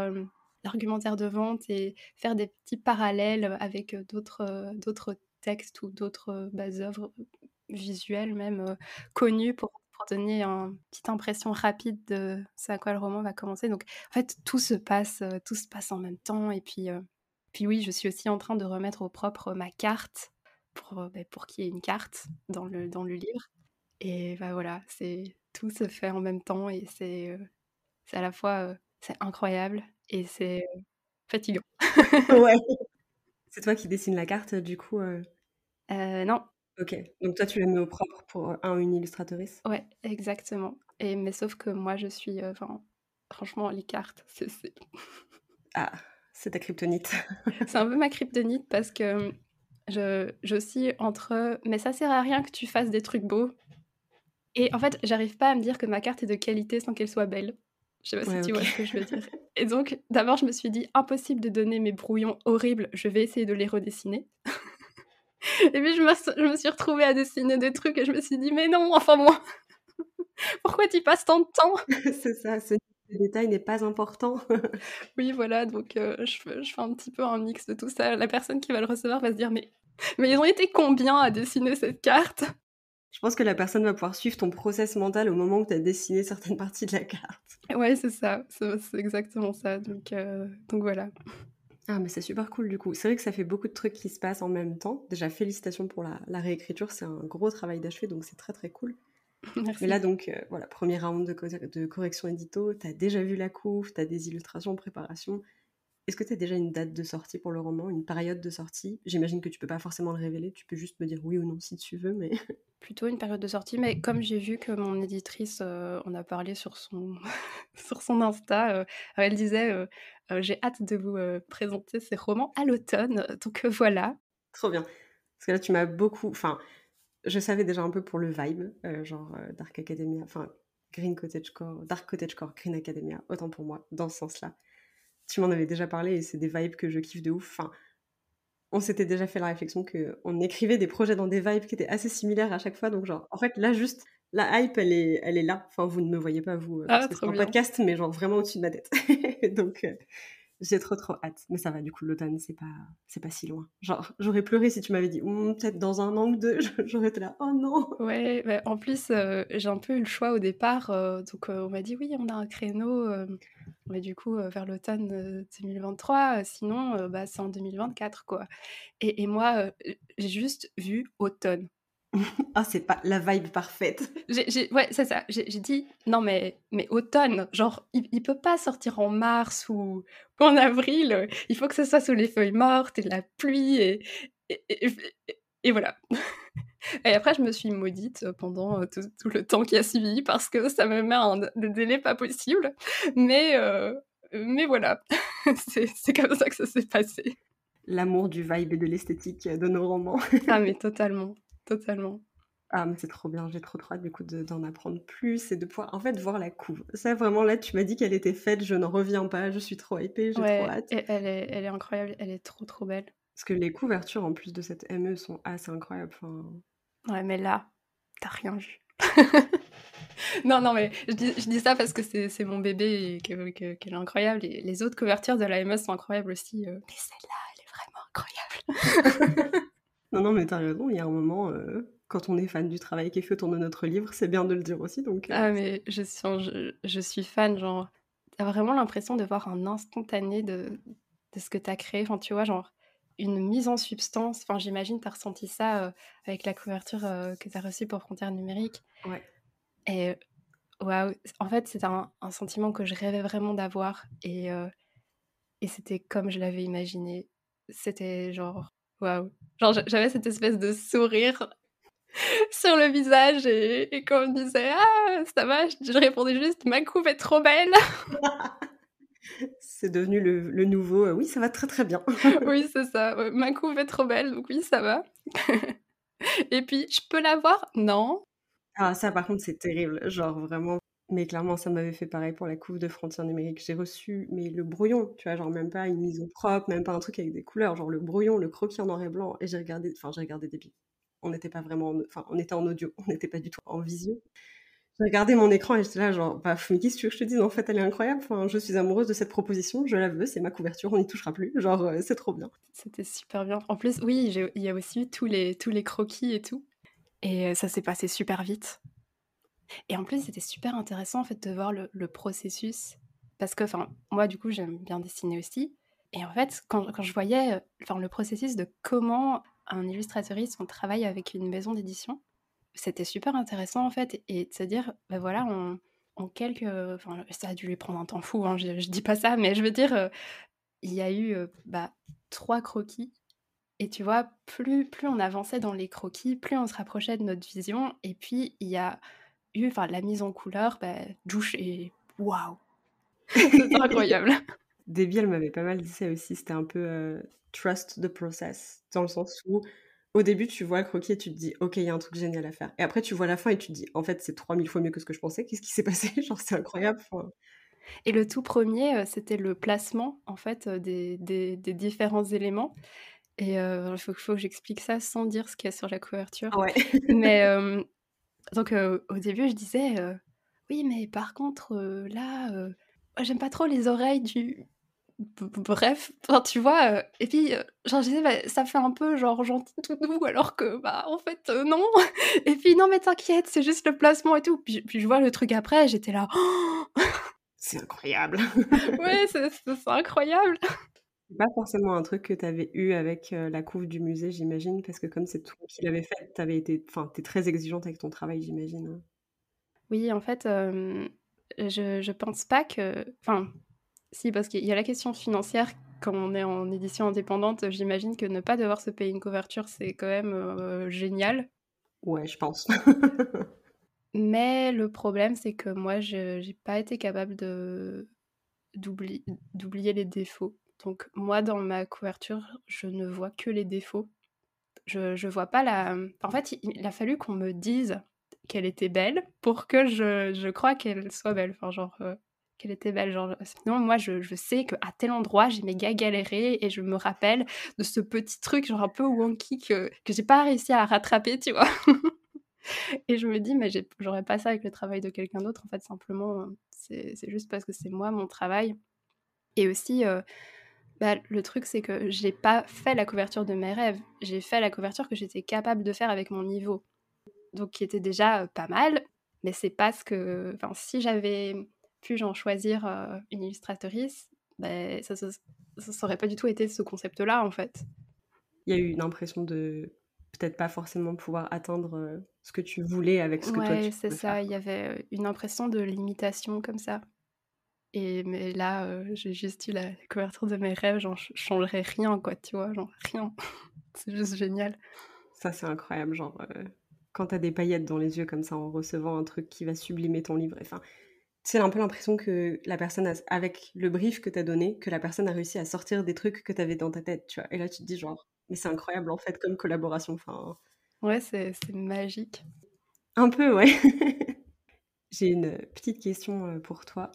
l'argumentaire de vente et faire des petits parallèles avec d'autres textes ou d'autres bah, œuvres visuelles même connues pour, pour, donner une petite impression rapide de ce à quoi le roman va commencer. Donc en fait tout se passe tout se passe en même temps et puis puis oui, je suis aussi en train de remettre au propre ma carte pour, euh, bah, pour qu'il y ait une carte dans le, dans le livre. Et bah voilà, c'est tout se fait en même temps et c'est euh, à la fois euh, c'est incroyable et c'est fatigant. ouais. C'est toi qui dessines la carte du coup Non. Ok, donc toi tu la mets au propre pour un une illustratrice? Ouais, exactement. Et mais sauf que moi je suis, enfin, franchement les cartes, c'est ah c'est ta kryptonite. c'est un peu ma kryptonite parce que je, je suis entre mais ça sert à rien que tu fasses des trucs beaux. Et en fait, j'arrive pas à me dire que ma carte est de qualité sans qu'elle soit belle. Je sais pas si tu vois ce que je veux dire. Et donc, d'abord, je me suis dit impossible de donner mes brouillons horribles, je vais essayer de les redessiner. et puis, je me, je me, suis retrouvée à dessiner des trucs et je me suis dit, mais non, enfin, moi, pourquoi tu passes tant de temps? C'est ça, c'est le détail n'est pas important. oui, voilà, donc euh, je, je, fais un petit peu un mix de tout ça. La personne qui va le recevoir va se dire mais, mais ils ont été combien à dessiner cette carte? Je pense que la personne va pouvoir suivre ton process mental au moment où tu as dessiné certaines parties de la carte. Ouais, c'est ça, c'est exactement ça. Donc, euh, donc voilà. Ah, mais c'est super cool du coup. C'est vrai que ça fait beaucoup de trucs qui se passent en même temps. Déjà, félicitations pour la, réécriture, c'est un gros travail d'achever, donc c'est très très cool. Merci. Mais là, donc, euh, voilà, premier round de, de correction édito, tu as déjà vu la couve, tu as des illustrations, préparation. Est-ce que tu as déjà une date de sortie pour le roman, une période de sortie? J'imagine que tu peux pas forcément le révéler, tu peux juste me dire oui ou non si tu veux, mais... Plutôt une période de sortie, mais comme j'ai vu que mon éditrice euh, en a parlé sur son, sur son Insta, euh, elle disait euh, J'ai hâte de vous présenter ces romans à l'automne », donc voilà. Trop bien. Parce que là, tu m'as beaucoup... Enfin, je savais déjà un peu pour le vibe, genre Dark Academia, enfin Green Cottagecore, Dark Cottagecore, Green Academia, autant pour moi, dans ce sens-là tu m'en avais déjà parlé et c'est des vibes que je kiffe de ouf. Enfin, on s'était déjà fait la réflexion qu'on écrivait des projets dans des vibes qui étaient assez similaires à chaque fois. Donc, genre, en fait, là, juste, la hype, elle est, elle est là. Enfin, vous ne me voyez pas, vous, euh, ah, parce que c'est un podcast, mais genre vraiment au-dessus de ma tête. donc, euh, j'ai trop, trop hâte. Mais ça va, du coup, l'automne, c'est pas, c'est pas si loin. Genre, j'aurais pleuré si tu m'avais dit, «Hmm, peut-être dans un an ou deux, j'aurais été là, oh non Ouais, bah, en plus, euh, j'ai un peu eu le choix au départ. donc, on m'a dit, oui, on a un créneau mais du coup, vers l'automne 2023, sinon, bah, c'est en 2024, quoi. Et, moi, j'ai juste vu automne. ah, c'est pas la vibe parfaite. ouais, c'est ça. J'ai dit, non, mais, mais automne, genre, il, peut pas sortir en mars ou, en avril. Il faut que ce soit sous les feuilles mortes et la pluie. Et, et voilà. Et après, je me suis maudite pendant tout, le temps qui a suivi parce que ça me met un délai pas possible. Mais, mais voilà, c'est comme ça que ça s'est passé. L'amour du vibe et de l'esthétique de nos romans. ah, mais totalement, totalement. Ah, mais c'est trop bien, j'ai trop trop hâte du coup d'en apprendre plus et de pouvoir en fait voir la couve. Ça vraiment là, tu m'as dit qu'elle était faite, je n'en reviens pas, je suis trop hypée, j'ai trop hâte. Et elle, est, elle est incroyable, elle est trop trop belle. Parce que les couvertures en plus de cette ME sont assez incroyables. Enfin, Ouais, mais là, t'as rien vu. non, non, mais je dis, je dis ça parce que c'est mon bébé et qu'elle est incroyable. Et les autres couvertures de la MS sont incroyables aussi. Euh. Mais celle-là, elle est vraiment incroyable. non, non, mais t'as raison. Il y a un moment, euh, quand on est fan du travail qui est fait autour de notre livre, c'est bien de le dire aussi. Donc, euh. Ah, mais je suis, je, je suis fan. Genre, t'as vraiment l'impression de voir un instantané de, de ce que t'as créé. Enfin, tu vois, genre une mise en substance. Enfin, j'imagine, tu as ressenti ça euh, avec la couverture que tu as reçue pour Frontières numériques. Ouais. Et waouh, en fait, c'est un, sentiment que je rêvais vraiment d'avoir. Et, et c'était comme je l'avais imaginé. C'était genre, waouh. Genre, j'avais cette espèce de sourire sur le visage et, et quand on me disait Ah, ça va, je répondais juste Ma coupe est trop belle c'est devenu le, nouveau euh, oui, ça va très très bien. oui, c'est ça. Ma couve est trop belle, donc oui, ça va. Et puis, je peux la voir? Non. Ah, ça par contre, c'est terrible. Genre vraiment. Mais clairement, ça m'avait fait pareil pour la couve de Frontières numériques. J'ai reçu, mais le brouillon, tu vois, genre même pas une mise au propre, même pas un truc avec des couleurs, genre le brouillon, le croquis en noir et blanc. Et j'ai regardé, enfin, j'ai regardé des billes. On n'était pas vraiment, enfin, on était en audio, on n'était pas du tout en visio. J'ai regardé mon écran et j'étais là, genre, bah, mais qu'est-ce que tu veux que je te dise? En fait, elle est incroyable. Enfin, je suis amoureuse de cette proposition, je la veux, c'est ma couverture, on n'y touchera plus. Genre, euh, c'est trop bien. C'était super bien. En plus, oui, il y a aussi tous les, tous les croquis et tout. Et euh, ça s'est passé super vite. Et en plus, c'était super intéressant en fait de voir le, processus. Parce que, enfin, moi, du coup, j'aime bien dessiner aussi. Et en fait, quand, quand je voyais euh, enfin, le processus de comment un illustrateuriste on travaille avec une maison d'édition, c'était super intéressant en fait et de se dire ben voilà en, quelques enfin ça a dû lui prendre un temps fou hein, je, dis pas ça mais je veux dire il y a eu bah, trois croquis et tu vois plus plus on avançait dans les croquis plus on se rapprochait de notre vision et puis il y a eu enfin la mise en couleur bah, douche et waouh c'est incroyable Debbie elle m'avait pas mal dit ça aussi c'était un peu trust the process dans le sens où au début, tu vois le croquis et tu te dis, OK, il y a un truc génial à faire. Et après, tu vois la fin et tu te dis, en fait, c'est 3000 fois mieux que ce que je pensais. Qu'est-ce qui s'est passé? Genre, c'est incroyable. Et le tout premier, euh, c'était le placement, en fait, euh, des, des, différents éléments. Et euh, il faut, faut, que j'explique ça sans dire ce qu'il y a sur la couverture. Ouais. mais donc, au début, je disais, oui, mais par contre, là, j'aime pas trop les oreilles du, bref, tu vois, et puis, genre, je disais, bah, ça fait un peu, genre, gentil tout doux, alors que, bah, en fait, non. Et puis, non, mais t'inquiète, c'est juste le placement et tout. Puis, puis je vois le truc après, j'étais là, c'est incroyable. ouais, c'est incroyable. C'est pas forcément un truc que tu avais eu avec la couve du musée, j'imagine, parce que comme c'est toi qui l'avais fait, t'avais été, enfin, t'es très exigeante avec ton travail, j'imagine. Hein. Oui, en fait, je, je pense pas que, enfin, si, parce qu'il y a la question financière. Quand on est en édition indépendante, j'imagine que ne pas devoir se payer une couverture, c'est quand même génial. Ouais, je pense. Mais le problème, c'est que moi, je n'ai pas été capable de d'oublier les défauts. Donc moi, dans ma couverture, je ne vois que les défauts. Je ne vois pas la... En fait, il, a fallu qu'on me dise qu'elle était belle pour que je, je crois qu'elle soit belle. Enfin, genre, euh, qu'elle était belle. Genre, sinon, moi, je, je sais qu'à tel endroit, j'ai méga galéré et je me rappelle de ce petit truc, genre un peu wonky, que, que j'ai pas réussi à rattraper, tu vois. et je me dis, mais j'aurais pas ça avec le travail de quelqu'un d'autre. En fait, simplement, c'est juste parce que c'est moi, mon travail. Et aussi, euh, bah, le truc, c'est que j'ai pas fait la couverture de mes rêves. J'ai fait la couverture que j'étais capable de faire avec mon niveau. Donc, qui était déjà euh, pas mal. Mais c'est parce que, enfin, si j'avais pu en choisir euh, une illustratrice, ben, ça n'aurait pas du tout été ce concept-là, en fait. Il y a eu une impression de peut-être pas forcément pouvoir atteindre euh, ce que tu voulais avec ce que toi tu c'est ça. Il y avait une impression de limitation comme ça. Et mais là, j'ai juste eu la couverture de mes rêves, j'en changerais rien, quoi, tu vois, genre rien. c'est juste génial. Ça, c'est incroyable, genre, quand t'as des paillettes dans les yeux comme ça en recevant un truc qui va sublimer ton livre. Enfin, c'est un peu l'impression que la personne, avec le brief que tu as donné, que la personne a réussi à sortir des trucs que tu avais dans ta tête, tu vois. Et là, tu te dis genre, mais c'est incroyable en fait comme collaboration. Enfin... Ouais, c'est magique. Un peu, ouais. J'ai une petite question euh, pour toi.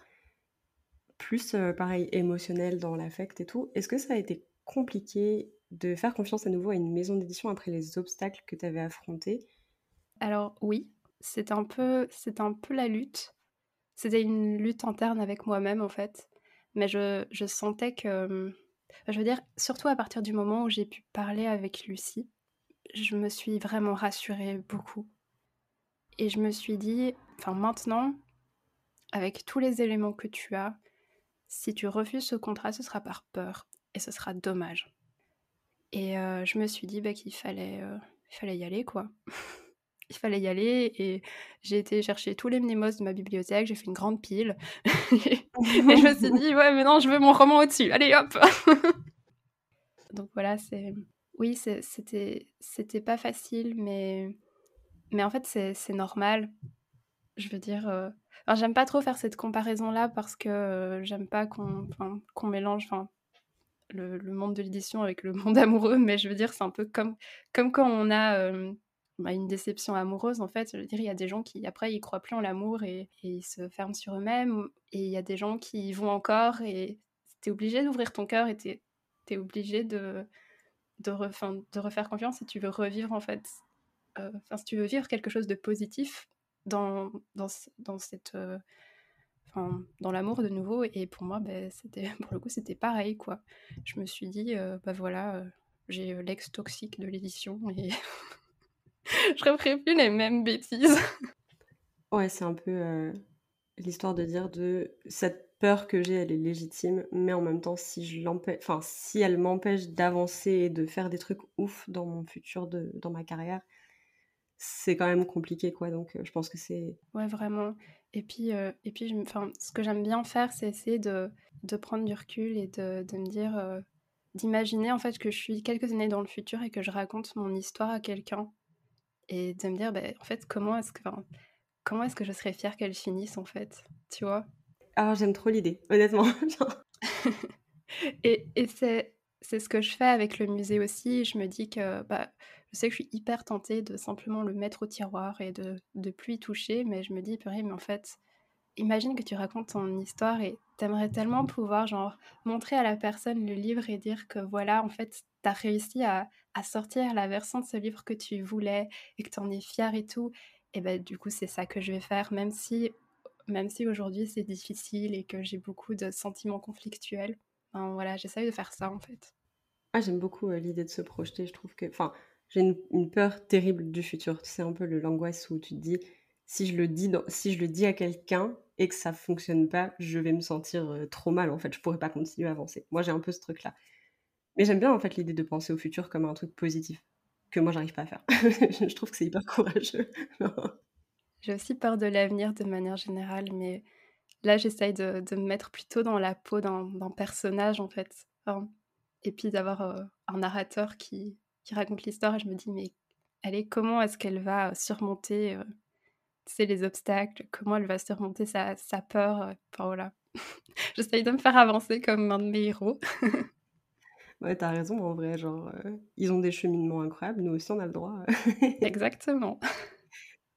Plus, pareil, émotionnel dans l'affect et tout. Est-ce que ça a été compliqué de faire confiance à nouveau à une maison d'édition après les obstacles que tu avais affrontés? Alors oui, c'est un peu, c'est un peu la lutte c'était une lutte interne avec moi-même en fait. Mais je, je sentais que, je veux dire, surtout à partir du moment où j'ai pu parler avec Lucie, je me suis vraiment rassurée beaucoup. Et je me suis dit, enfin maintenant, avec tous les éléments que tu as, si tu refuses ce contrat, ce sera par peur et ce sera dommage. Et euh, je me suis dit bah, qu'il fallait, euh, fallait y aller quoi. il fallait y aller et j'ai été chercher tous les mnémos de ma bibliothèque, j'ai fait une grande pile et, je me suis dit ouais mais non je veux mon roman au-dessus, allez hop Donc voilà c'est oui c'était c'était pas facile mais mais en fait c'est normal je veux dire euh... j'aime pas trop faire cette comparaison là parce que euh, j'aime pas qu'on mélange le, monde de l'édition avec le monde amoureux mais je veux dire c'est un peu comme quand on a euh, bah, une déception amoureuse, en fait, je veux dire, il y a des gens qui, après, ils croient plus en l'amour et, ils se ferment sur eux-mêmes. Et il y a des gens qui y vont encore et tu es obligé d'ouvrir ton cœur et tu es, obligé de, refaire confiance si tu veux revivre, en fait. Euh, si tu veux vivre quelque chose de positif dans, dans, dans cette. Euh, dans l'amour de nouveau et pour moi ben, c'était pour le coup c'était pareil quoi je me suis dit euh, bah voilà j'ai l'ex toxique de l'édition et je referai plus les mêmes bêtises. Ouais, c'est un peu euh, l'histoire de dire de cette peur que j'ai, elle est légitime, mais en même temps, si je l'empêche, enfin, si elle m'empêche d'avancer et de faire des trucs ouf dans mon futur, de, dans ma carrière, c'est quand même compliqué, quoi. Donc, euh, je pense que c'est. Ouais, vraiment. Et puis, euh, et puis, enfin, ce que j'aime bien faire, c'est essayer de, de, prendre du recul et de, de me dire, d'imaginer en fait que je suis quelques années dans le futur et que je raconte mon histoire à quelqu'un et de me dire, bah, en fait, comment est-ce que, comment est-ce que je serais fière qu'elle finisse, en fait, tu vois? Ah, j'aime trop l'idée, honnêtement. et et c'est, c'est ce que je fais avec le musée aussi. Je me dis que bah, sais que je suis hyper tentée de simplement le mettre au tiroir et de ne plus y toucher, mais je me dis, purée, mais en fait, imagine que tu racontes ton histoire et t'aimerais tellement pouvoir genre montrer à la personne le livre et dire que voilà, en fait, t'as réussi à, à, sortir la version de ce livre que tu voulais et que t'en es fière et tout. Et ben du coup, c'est ça que je vais faire, même si, même si aujourd'hui c'est difficile et que j'ai beaucoup de sentiments conflictuels. voilà, j'essaye de faire ça en fait. Ah, j'aime beaucoup l'idée de se projeter. Je trouve que, enfin, j'ai une, peur terrible du futur. C'est un peu l'angoisse où tu te dis, si je le dis, si je le dis à quelqu'un et que ça fonctionne pas, je vais me sentir trop mal. En fait, je pourrais pas continuer à avancer. Moi, j'ai un peu ce truc-là. Mais j'aime bien en fait l'idée de penser au futur comme un truc positif que moi j'arrive pas à faire. je trouve que c'est hyper courageux. j'ai aussi peur de l'avenir de manière générale, mais là j'essaye de, me mettre plutôt dans la peau d'un personnage en fait. et puis d'avoir un narrateur qui, qui raconte l'histoire et je me dis mais allez comment est-ce qu'elle va surmonter les obstacles, comment elle va surmonter sa, sa peur? Enfin voilà. J'essaye de me faire avancer comme un de mes héros. Ouais, t'as raison, en vrai, genre, ils ont des cheminements incroyables, nous aussi on a le droit. Exactement.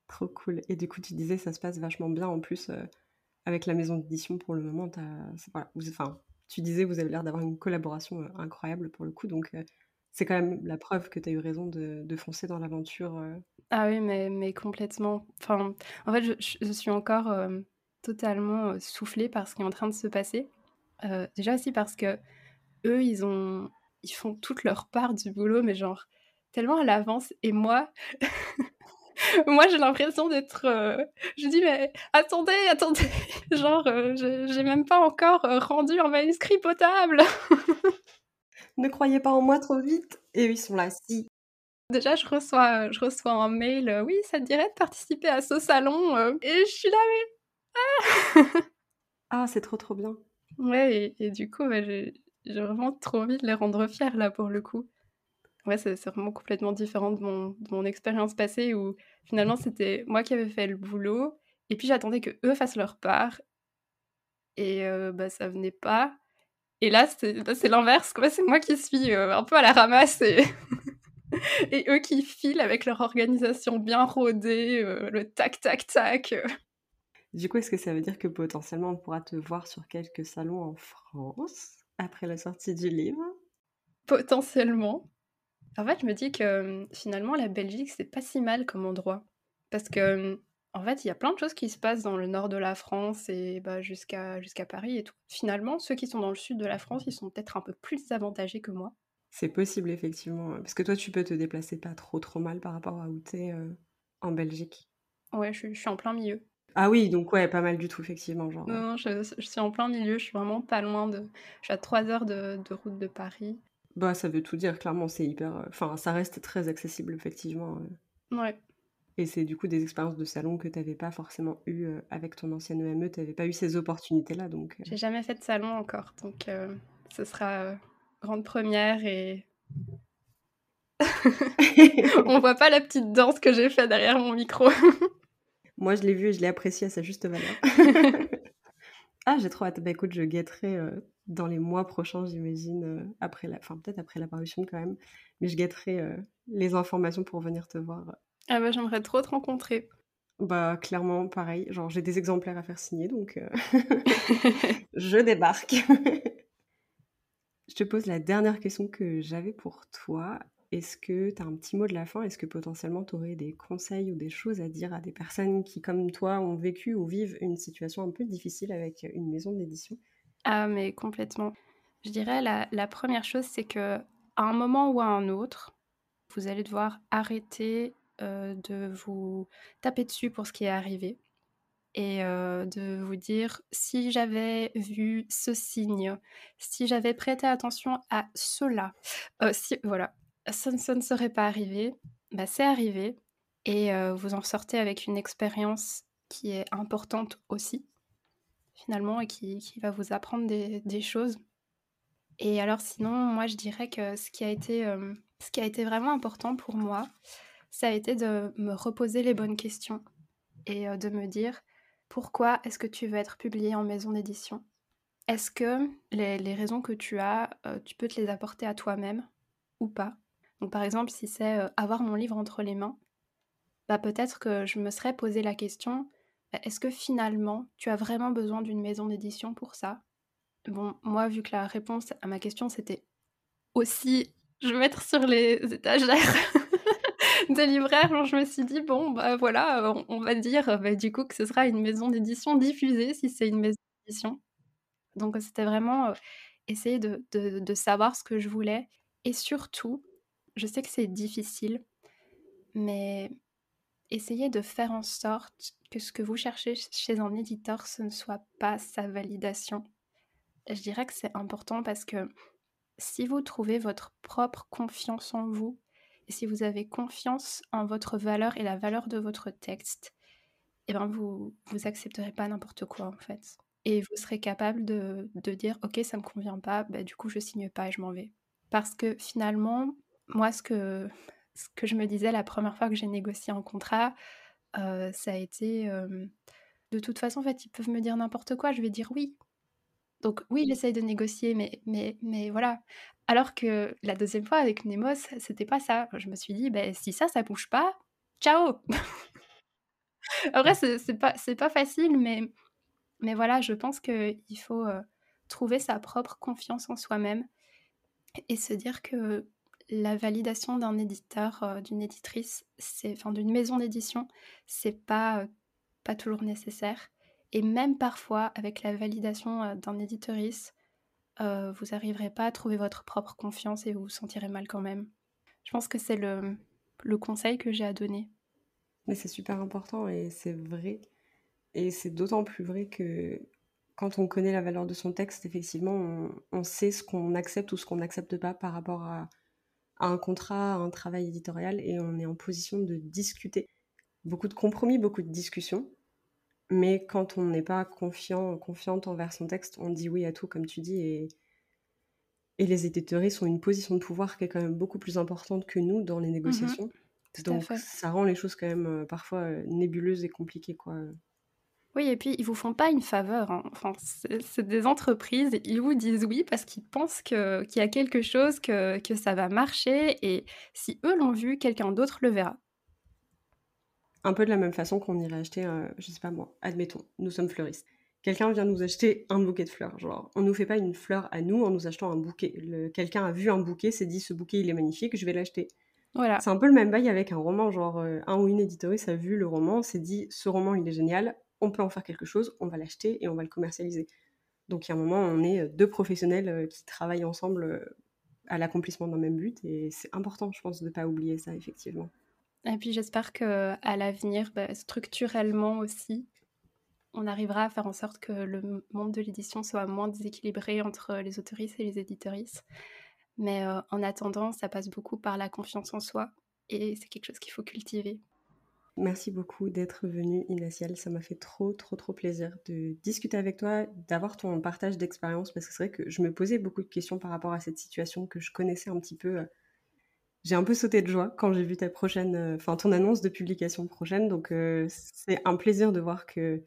Trop cool. Et du coup, tu disais, ça se passe vachement bien en plus avec la maison d'édition pour le moment. Voilà, enfin, tu disais, vous avez l'air d'avoir une collaboration incroyable pour le coup, donc c'est quand même la preuve que tu as eu raison de, foncer dans l'aventure. Ah oui, mais, mais complètement. Enfin, en fait, je, suis encore totalement soufflée par ce qui est en train de se passer. déjà aussi parce que eux, ils ont, ils font toute leur part du boulot, mais genre tellement à l'avance. Et moi, moi, j'ai l'impression d'être. Euh, je dis, mais attendez, attendez. Genre, euh, j'ai même pas encore euh, rendu un manuscrit potable. ne croyez pas en moi trop vite. Et ils sont là, si. Déjà, je reçois, je reçois un mail. oui, ça te dirait de participer à ce salon. et je suis là, mais. Ah, ah c'est trop, trop bien. Ouais, et, du coup, j'ai j'ai vraiment trop envie de les rendre fiers là pour le coup. Ouais, c'est vraiment complètement différent de mon, mon expérience passée où finalement c'était moi qui avais fait le boulot et puis j'attendais que eux fassent leur part et euh, bah ça venait pas. Et là c'est l'inverse, c'est moi qui suis euh, un peu à la ramasse et, et eux qui filent avec leur organisation bien rodée, euh, le tac tac tac. Du coup, est-ce que ça veut dire que potentiellement on pourra te voir sur quelques salons en France après la sortie du livre? Potentiellement. En fait, je me dis que finalement, la Belgique, c'est pas si mal comme endroit. Parce que, en fait, il y a plein de choses qui se passent dans le nord de la France et bah, jusqu'à jusqu'à Paris et tout. Finalement, ceux qui sont dans le sud de la France, ils sont peut-être un peu plus avantagés que moi. C'est possible, effectivement. Parce que toi, tu peux te déplacer pas trop trop mal par rapport à où t'es en Belgique. Ouais, je, je suis en plein milieu. Ah oui, donc ouais, pas mal du tout, effectivement. Genre. Non, je, suis en plein milieu, je suis vraiment pas loin de. Je suis à 3 heures de, route de Paris. Bah, ça veut tout dire, clairement, c'est hyper. Euh, enfin, ça reste très accessible, effectivement. Euh. Ouais. Et c'est du coup des expériences de salon que tu n'avais pas forcément eu euh, avec ton ancienne EME, tu n'avais pas eu ces opportunités-là. donc... J'ai jamais fait de salon encore, donc ce sera grande première et. On voit pas la petite danse que j'ai faite derrière mon micro. Moi, je l'ai vu et je l'ai apprécié à sa juste valeur. ah, j'ai trop hâte. Bah écoute, je guetterai euh, dans les mois prochains, j'imagine, euh, après la... enfin peut-être après la parution quand même, mais je guetterai euh, les informations pour venir te voir. Ah bah j'aimerais trop te rencontrer. Bah clairement, pareil. Genre j'ai des exemplaires à faire signer, donc je débarque. je te pose la dernière question que j'avais pour toi. Est-ce que tu as un petit mot de la fin? Est-ce que potentiellement tu aurais des conseils ou des choses à dire à des personnes qui, comme toi, ont vécu ou vivent une situation un peu difficile avec une maison d'édition? Ah, mais complètement. Je dirais la, première chose, c'est que à un moment ou à un autre, vous allez devoir arrêter euh, de vous taper dessus pour ce qui est arrivé et euh, de vous dire si j'avais vu ce signe, si j'avais prêté attention à cela, euh, si voilà, ça, ne serait pas arrivé, bah, c'est arrivé, et euh, vous en sortez avec une expérience qui est importante aussi, finalement, et qui, va vous apprendre des, choses. Et alors sinon, moi, je dirais que ce qui a été, euh, ce qui a été vraiment important pour moi, ça a été de me reposer les bonnes questions et euh, de me dire pourquoi est-ce que tu veux être publié en maison d'édition? Est-ce que les, les, raisons que tu as, tu peux te les apporter à toi-même ou pas? Donc par exemple, si c'est euh, avoir mon livre entre les mains, bah peut-être que je me serais posé la question, bah, est-ce que finalement tu as vraiment besoin d'une maison d'édition pour ça? Bon, moi, vu que la réponse à ma question c'était aussi, je vais mettre sur les étagères des libraires, je me suis dit, bon, bah voilà, on, va dire bah, du coup que ce sera une maison d'édition diffusée si c'est une maison d'édition. Donc c'était vraiment... Euh, essayer de, de savoir ce que je voulais. Et surtout, je sais que c'est difficile, mais essayez de faire en sorte que ce que vous cherchez chez un éditeur, ce ne soit pas sa validation. Je dirais que c'est important parce que si vous trouvez votre propre confiance en vous, si vous avez confiance en votre valeur et la valeur de votre texte, eh ben vous vous accepterez pas n'importe quoi en fait. Et vous serez capable de, de dire ok ça me convient pas, bah, du coup je signe pas et je m'en vais. Parce que finalement, moi ce que, je me disais la première fois que j'ai négocié un contrat, euh, ça a été euh, de toute façon en fait ils peuvent me dire n'importe quoi, je vais dire oui. Donc oui, j'essaye de négocier, mais, mais, voilà. Alors que la deuxième fois avec Nemos, c'était pas ça. Je me suis dit, ben, si ça, ça bouge pas, ciao Après, c'est pas, pas facile, mais, mais voilà, je pense qu'il faut euh, trouver sa propre confiance en soi-même et se dire que la validation d'un éditeur, euh, d'une éditrice, enfin d'une maison d'édition, c'est pas, euh, pas toujours nécessaire. Et même parfois, avec la validation d'un éditorice, vous n'arriverez pas à trouver votre propre confiance et vous vous sentirez mal quand même. Je pense que c'est le, le conseil que j'ai à donner. Mais c'est super important et c'est vrai. Et c'est d'autant plus vrai que quand on connaît la valeur de son texte, effectivement, on, sait ce qu'on accepte ou ce qu'on n'accepte pas par rapport à, à, un contrat, à un travail éditorial, et on est en position de discuter. Beaucoup de compromis, beaucoup de discussions, mais quand on n'est pas confiant, confiante envers son texte, on dit oui à tout, comme tu dis. Et, et les éditeuristes ont une position de pouvoir qui est quand même beaucoup plus importante que nous dans les mmh négociations. Donc ça rend les choses quand même euh, parfois euh, nébuleuses et compliquées. quoi. Oui, et puis ils vous font pas une faveur. Hein. Enfin, c'est des entreprises, ils vous disent oui parce qu'ils pensent qu'il y a quelque chose, que, que ça va marcher. Et si eux l'ont vu, quelqu'un d'autre le verra. Un peu de la même façon qu'on irait acheter, euh, je sais pas moi, admettons, nous sommes fleuristes. Quelqu'un vient nous acheter un bouquet de fleurs. Genre, on nous fait pas une fleur à nous en nous achetant un bouquet. Quelqu'un a vu un bouquet, s'est dit ce bouquet il est magnifique, je vais l'acheter. Voilà. C'est un peu le même bail avec un roman. Genre, euh, un ou une éditorice a vu le roman, s'est dit ce roman il est génial, on peut en faire quelque chose, on va l'acheter et on va le commercialiser. Donc, il y a un moment, on est euh, deux professionnels qui travaillent ensemble à l'accomplissement d'un même but et c'est important, je pense, de ne pas oublier ça, effectivement. Et puis j'espère que à l'avenir, bah, structurellement aussi, on arrivera à faire en sorte que le monde de l'édition soit moins déséquilibré entre les autoristes et les éditorices. Mais euh, en attendant, ça passe beaucoup par la confiance en soi et c'est quelque chose qu'il faut cultiver. Merci beaucoup d'être venu, Inaciel. Ça m'a fait trop, trop, trop plaisir de discuter avec toi, d'avoir ton partage d'expérience, parce que c'est vrai que je me posais beaucoup de questions par rapport à cette situation que je connaissais un petit peu euh, j'ai un peu sauté de joie quand j'ai vu ta prochaine, euh, enfin ton annonce de publication prochaine. Donc euh, c'est un plaisir de voir que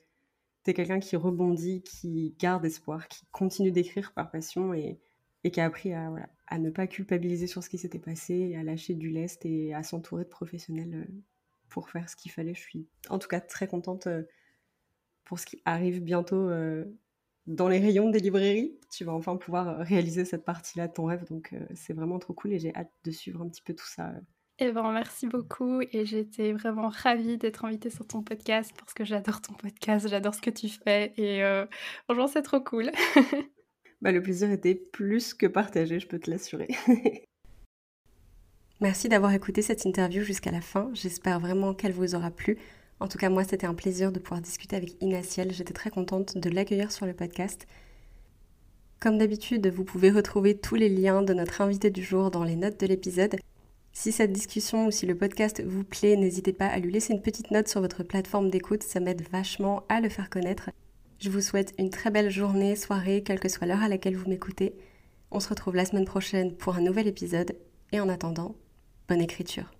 tu es quelqu'un qui rebondit, qui garde espoir, qui continue d'écrire par passion et, qui a appris à, à ne pas culpabiliser sur ce qui s'était passé, à lâcher du lest et à s'entourer de professionnels euh, pour faire ce qu'il fallait. Je suis en tout cas très contente pour ce qui arrive bientôt dans les rayons des librairies. Tu vas enfin pouvoir euh, réaliser cette partie-là de ton rêve. Donc, euh, c'est vraiment trop cool et j'ai hâte de suivre un petit peu tout ça. Eh ben, merci beaucoup et j'étais vraiment ravie d'être invitée sur ton podcast parce que j'adore ton podcast, j'adore ce que tu fais et euh, franchement, c'est trop cool. bah, le plaisir était plus que partagé, je peux te l'assurer. Merci d'avoir écouté cette interview jusqu'à la fin. J'espère vraiment qu'elle vous aura plu. En tout cas, moi, c'était un plaisir de pouvoir discuter avec Inaciel. J'étais très contente de l'accueillir sur le podcast. Comme d'habitude, vous pouvez retrouver tous les liens de notre invité du jour dans les notes de l'épisode. Si cette discussion ou si le podcast vous plaît, n'hésitez pas à lui laisser une petite note sur votre plateforme d'écoute, ça m'aide vachement à le faire connaître. Je vous souhaite une très belle journée, soirée, quelle que soit l'heure à laquelle vous m'écoutez. On se retrouve la semaine prochaine pour un nouvel épisode et en attendant, bonne écriture.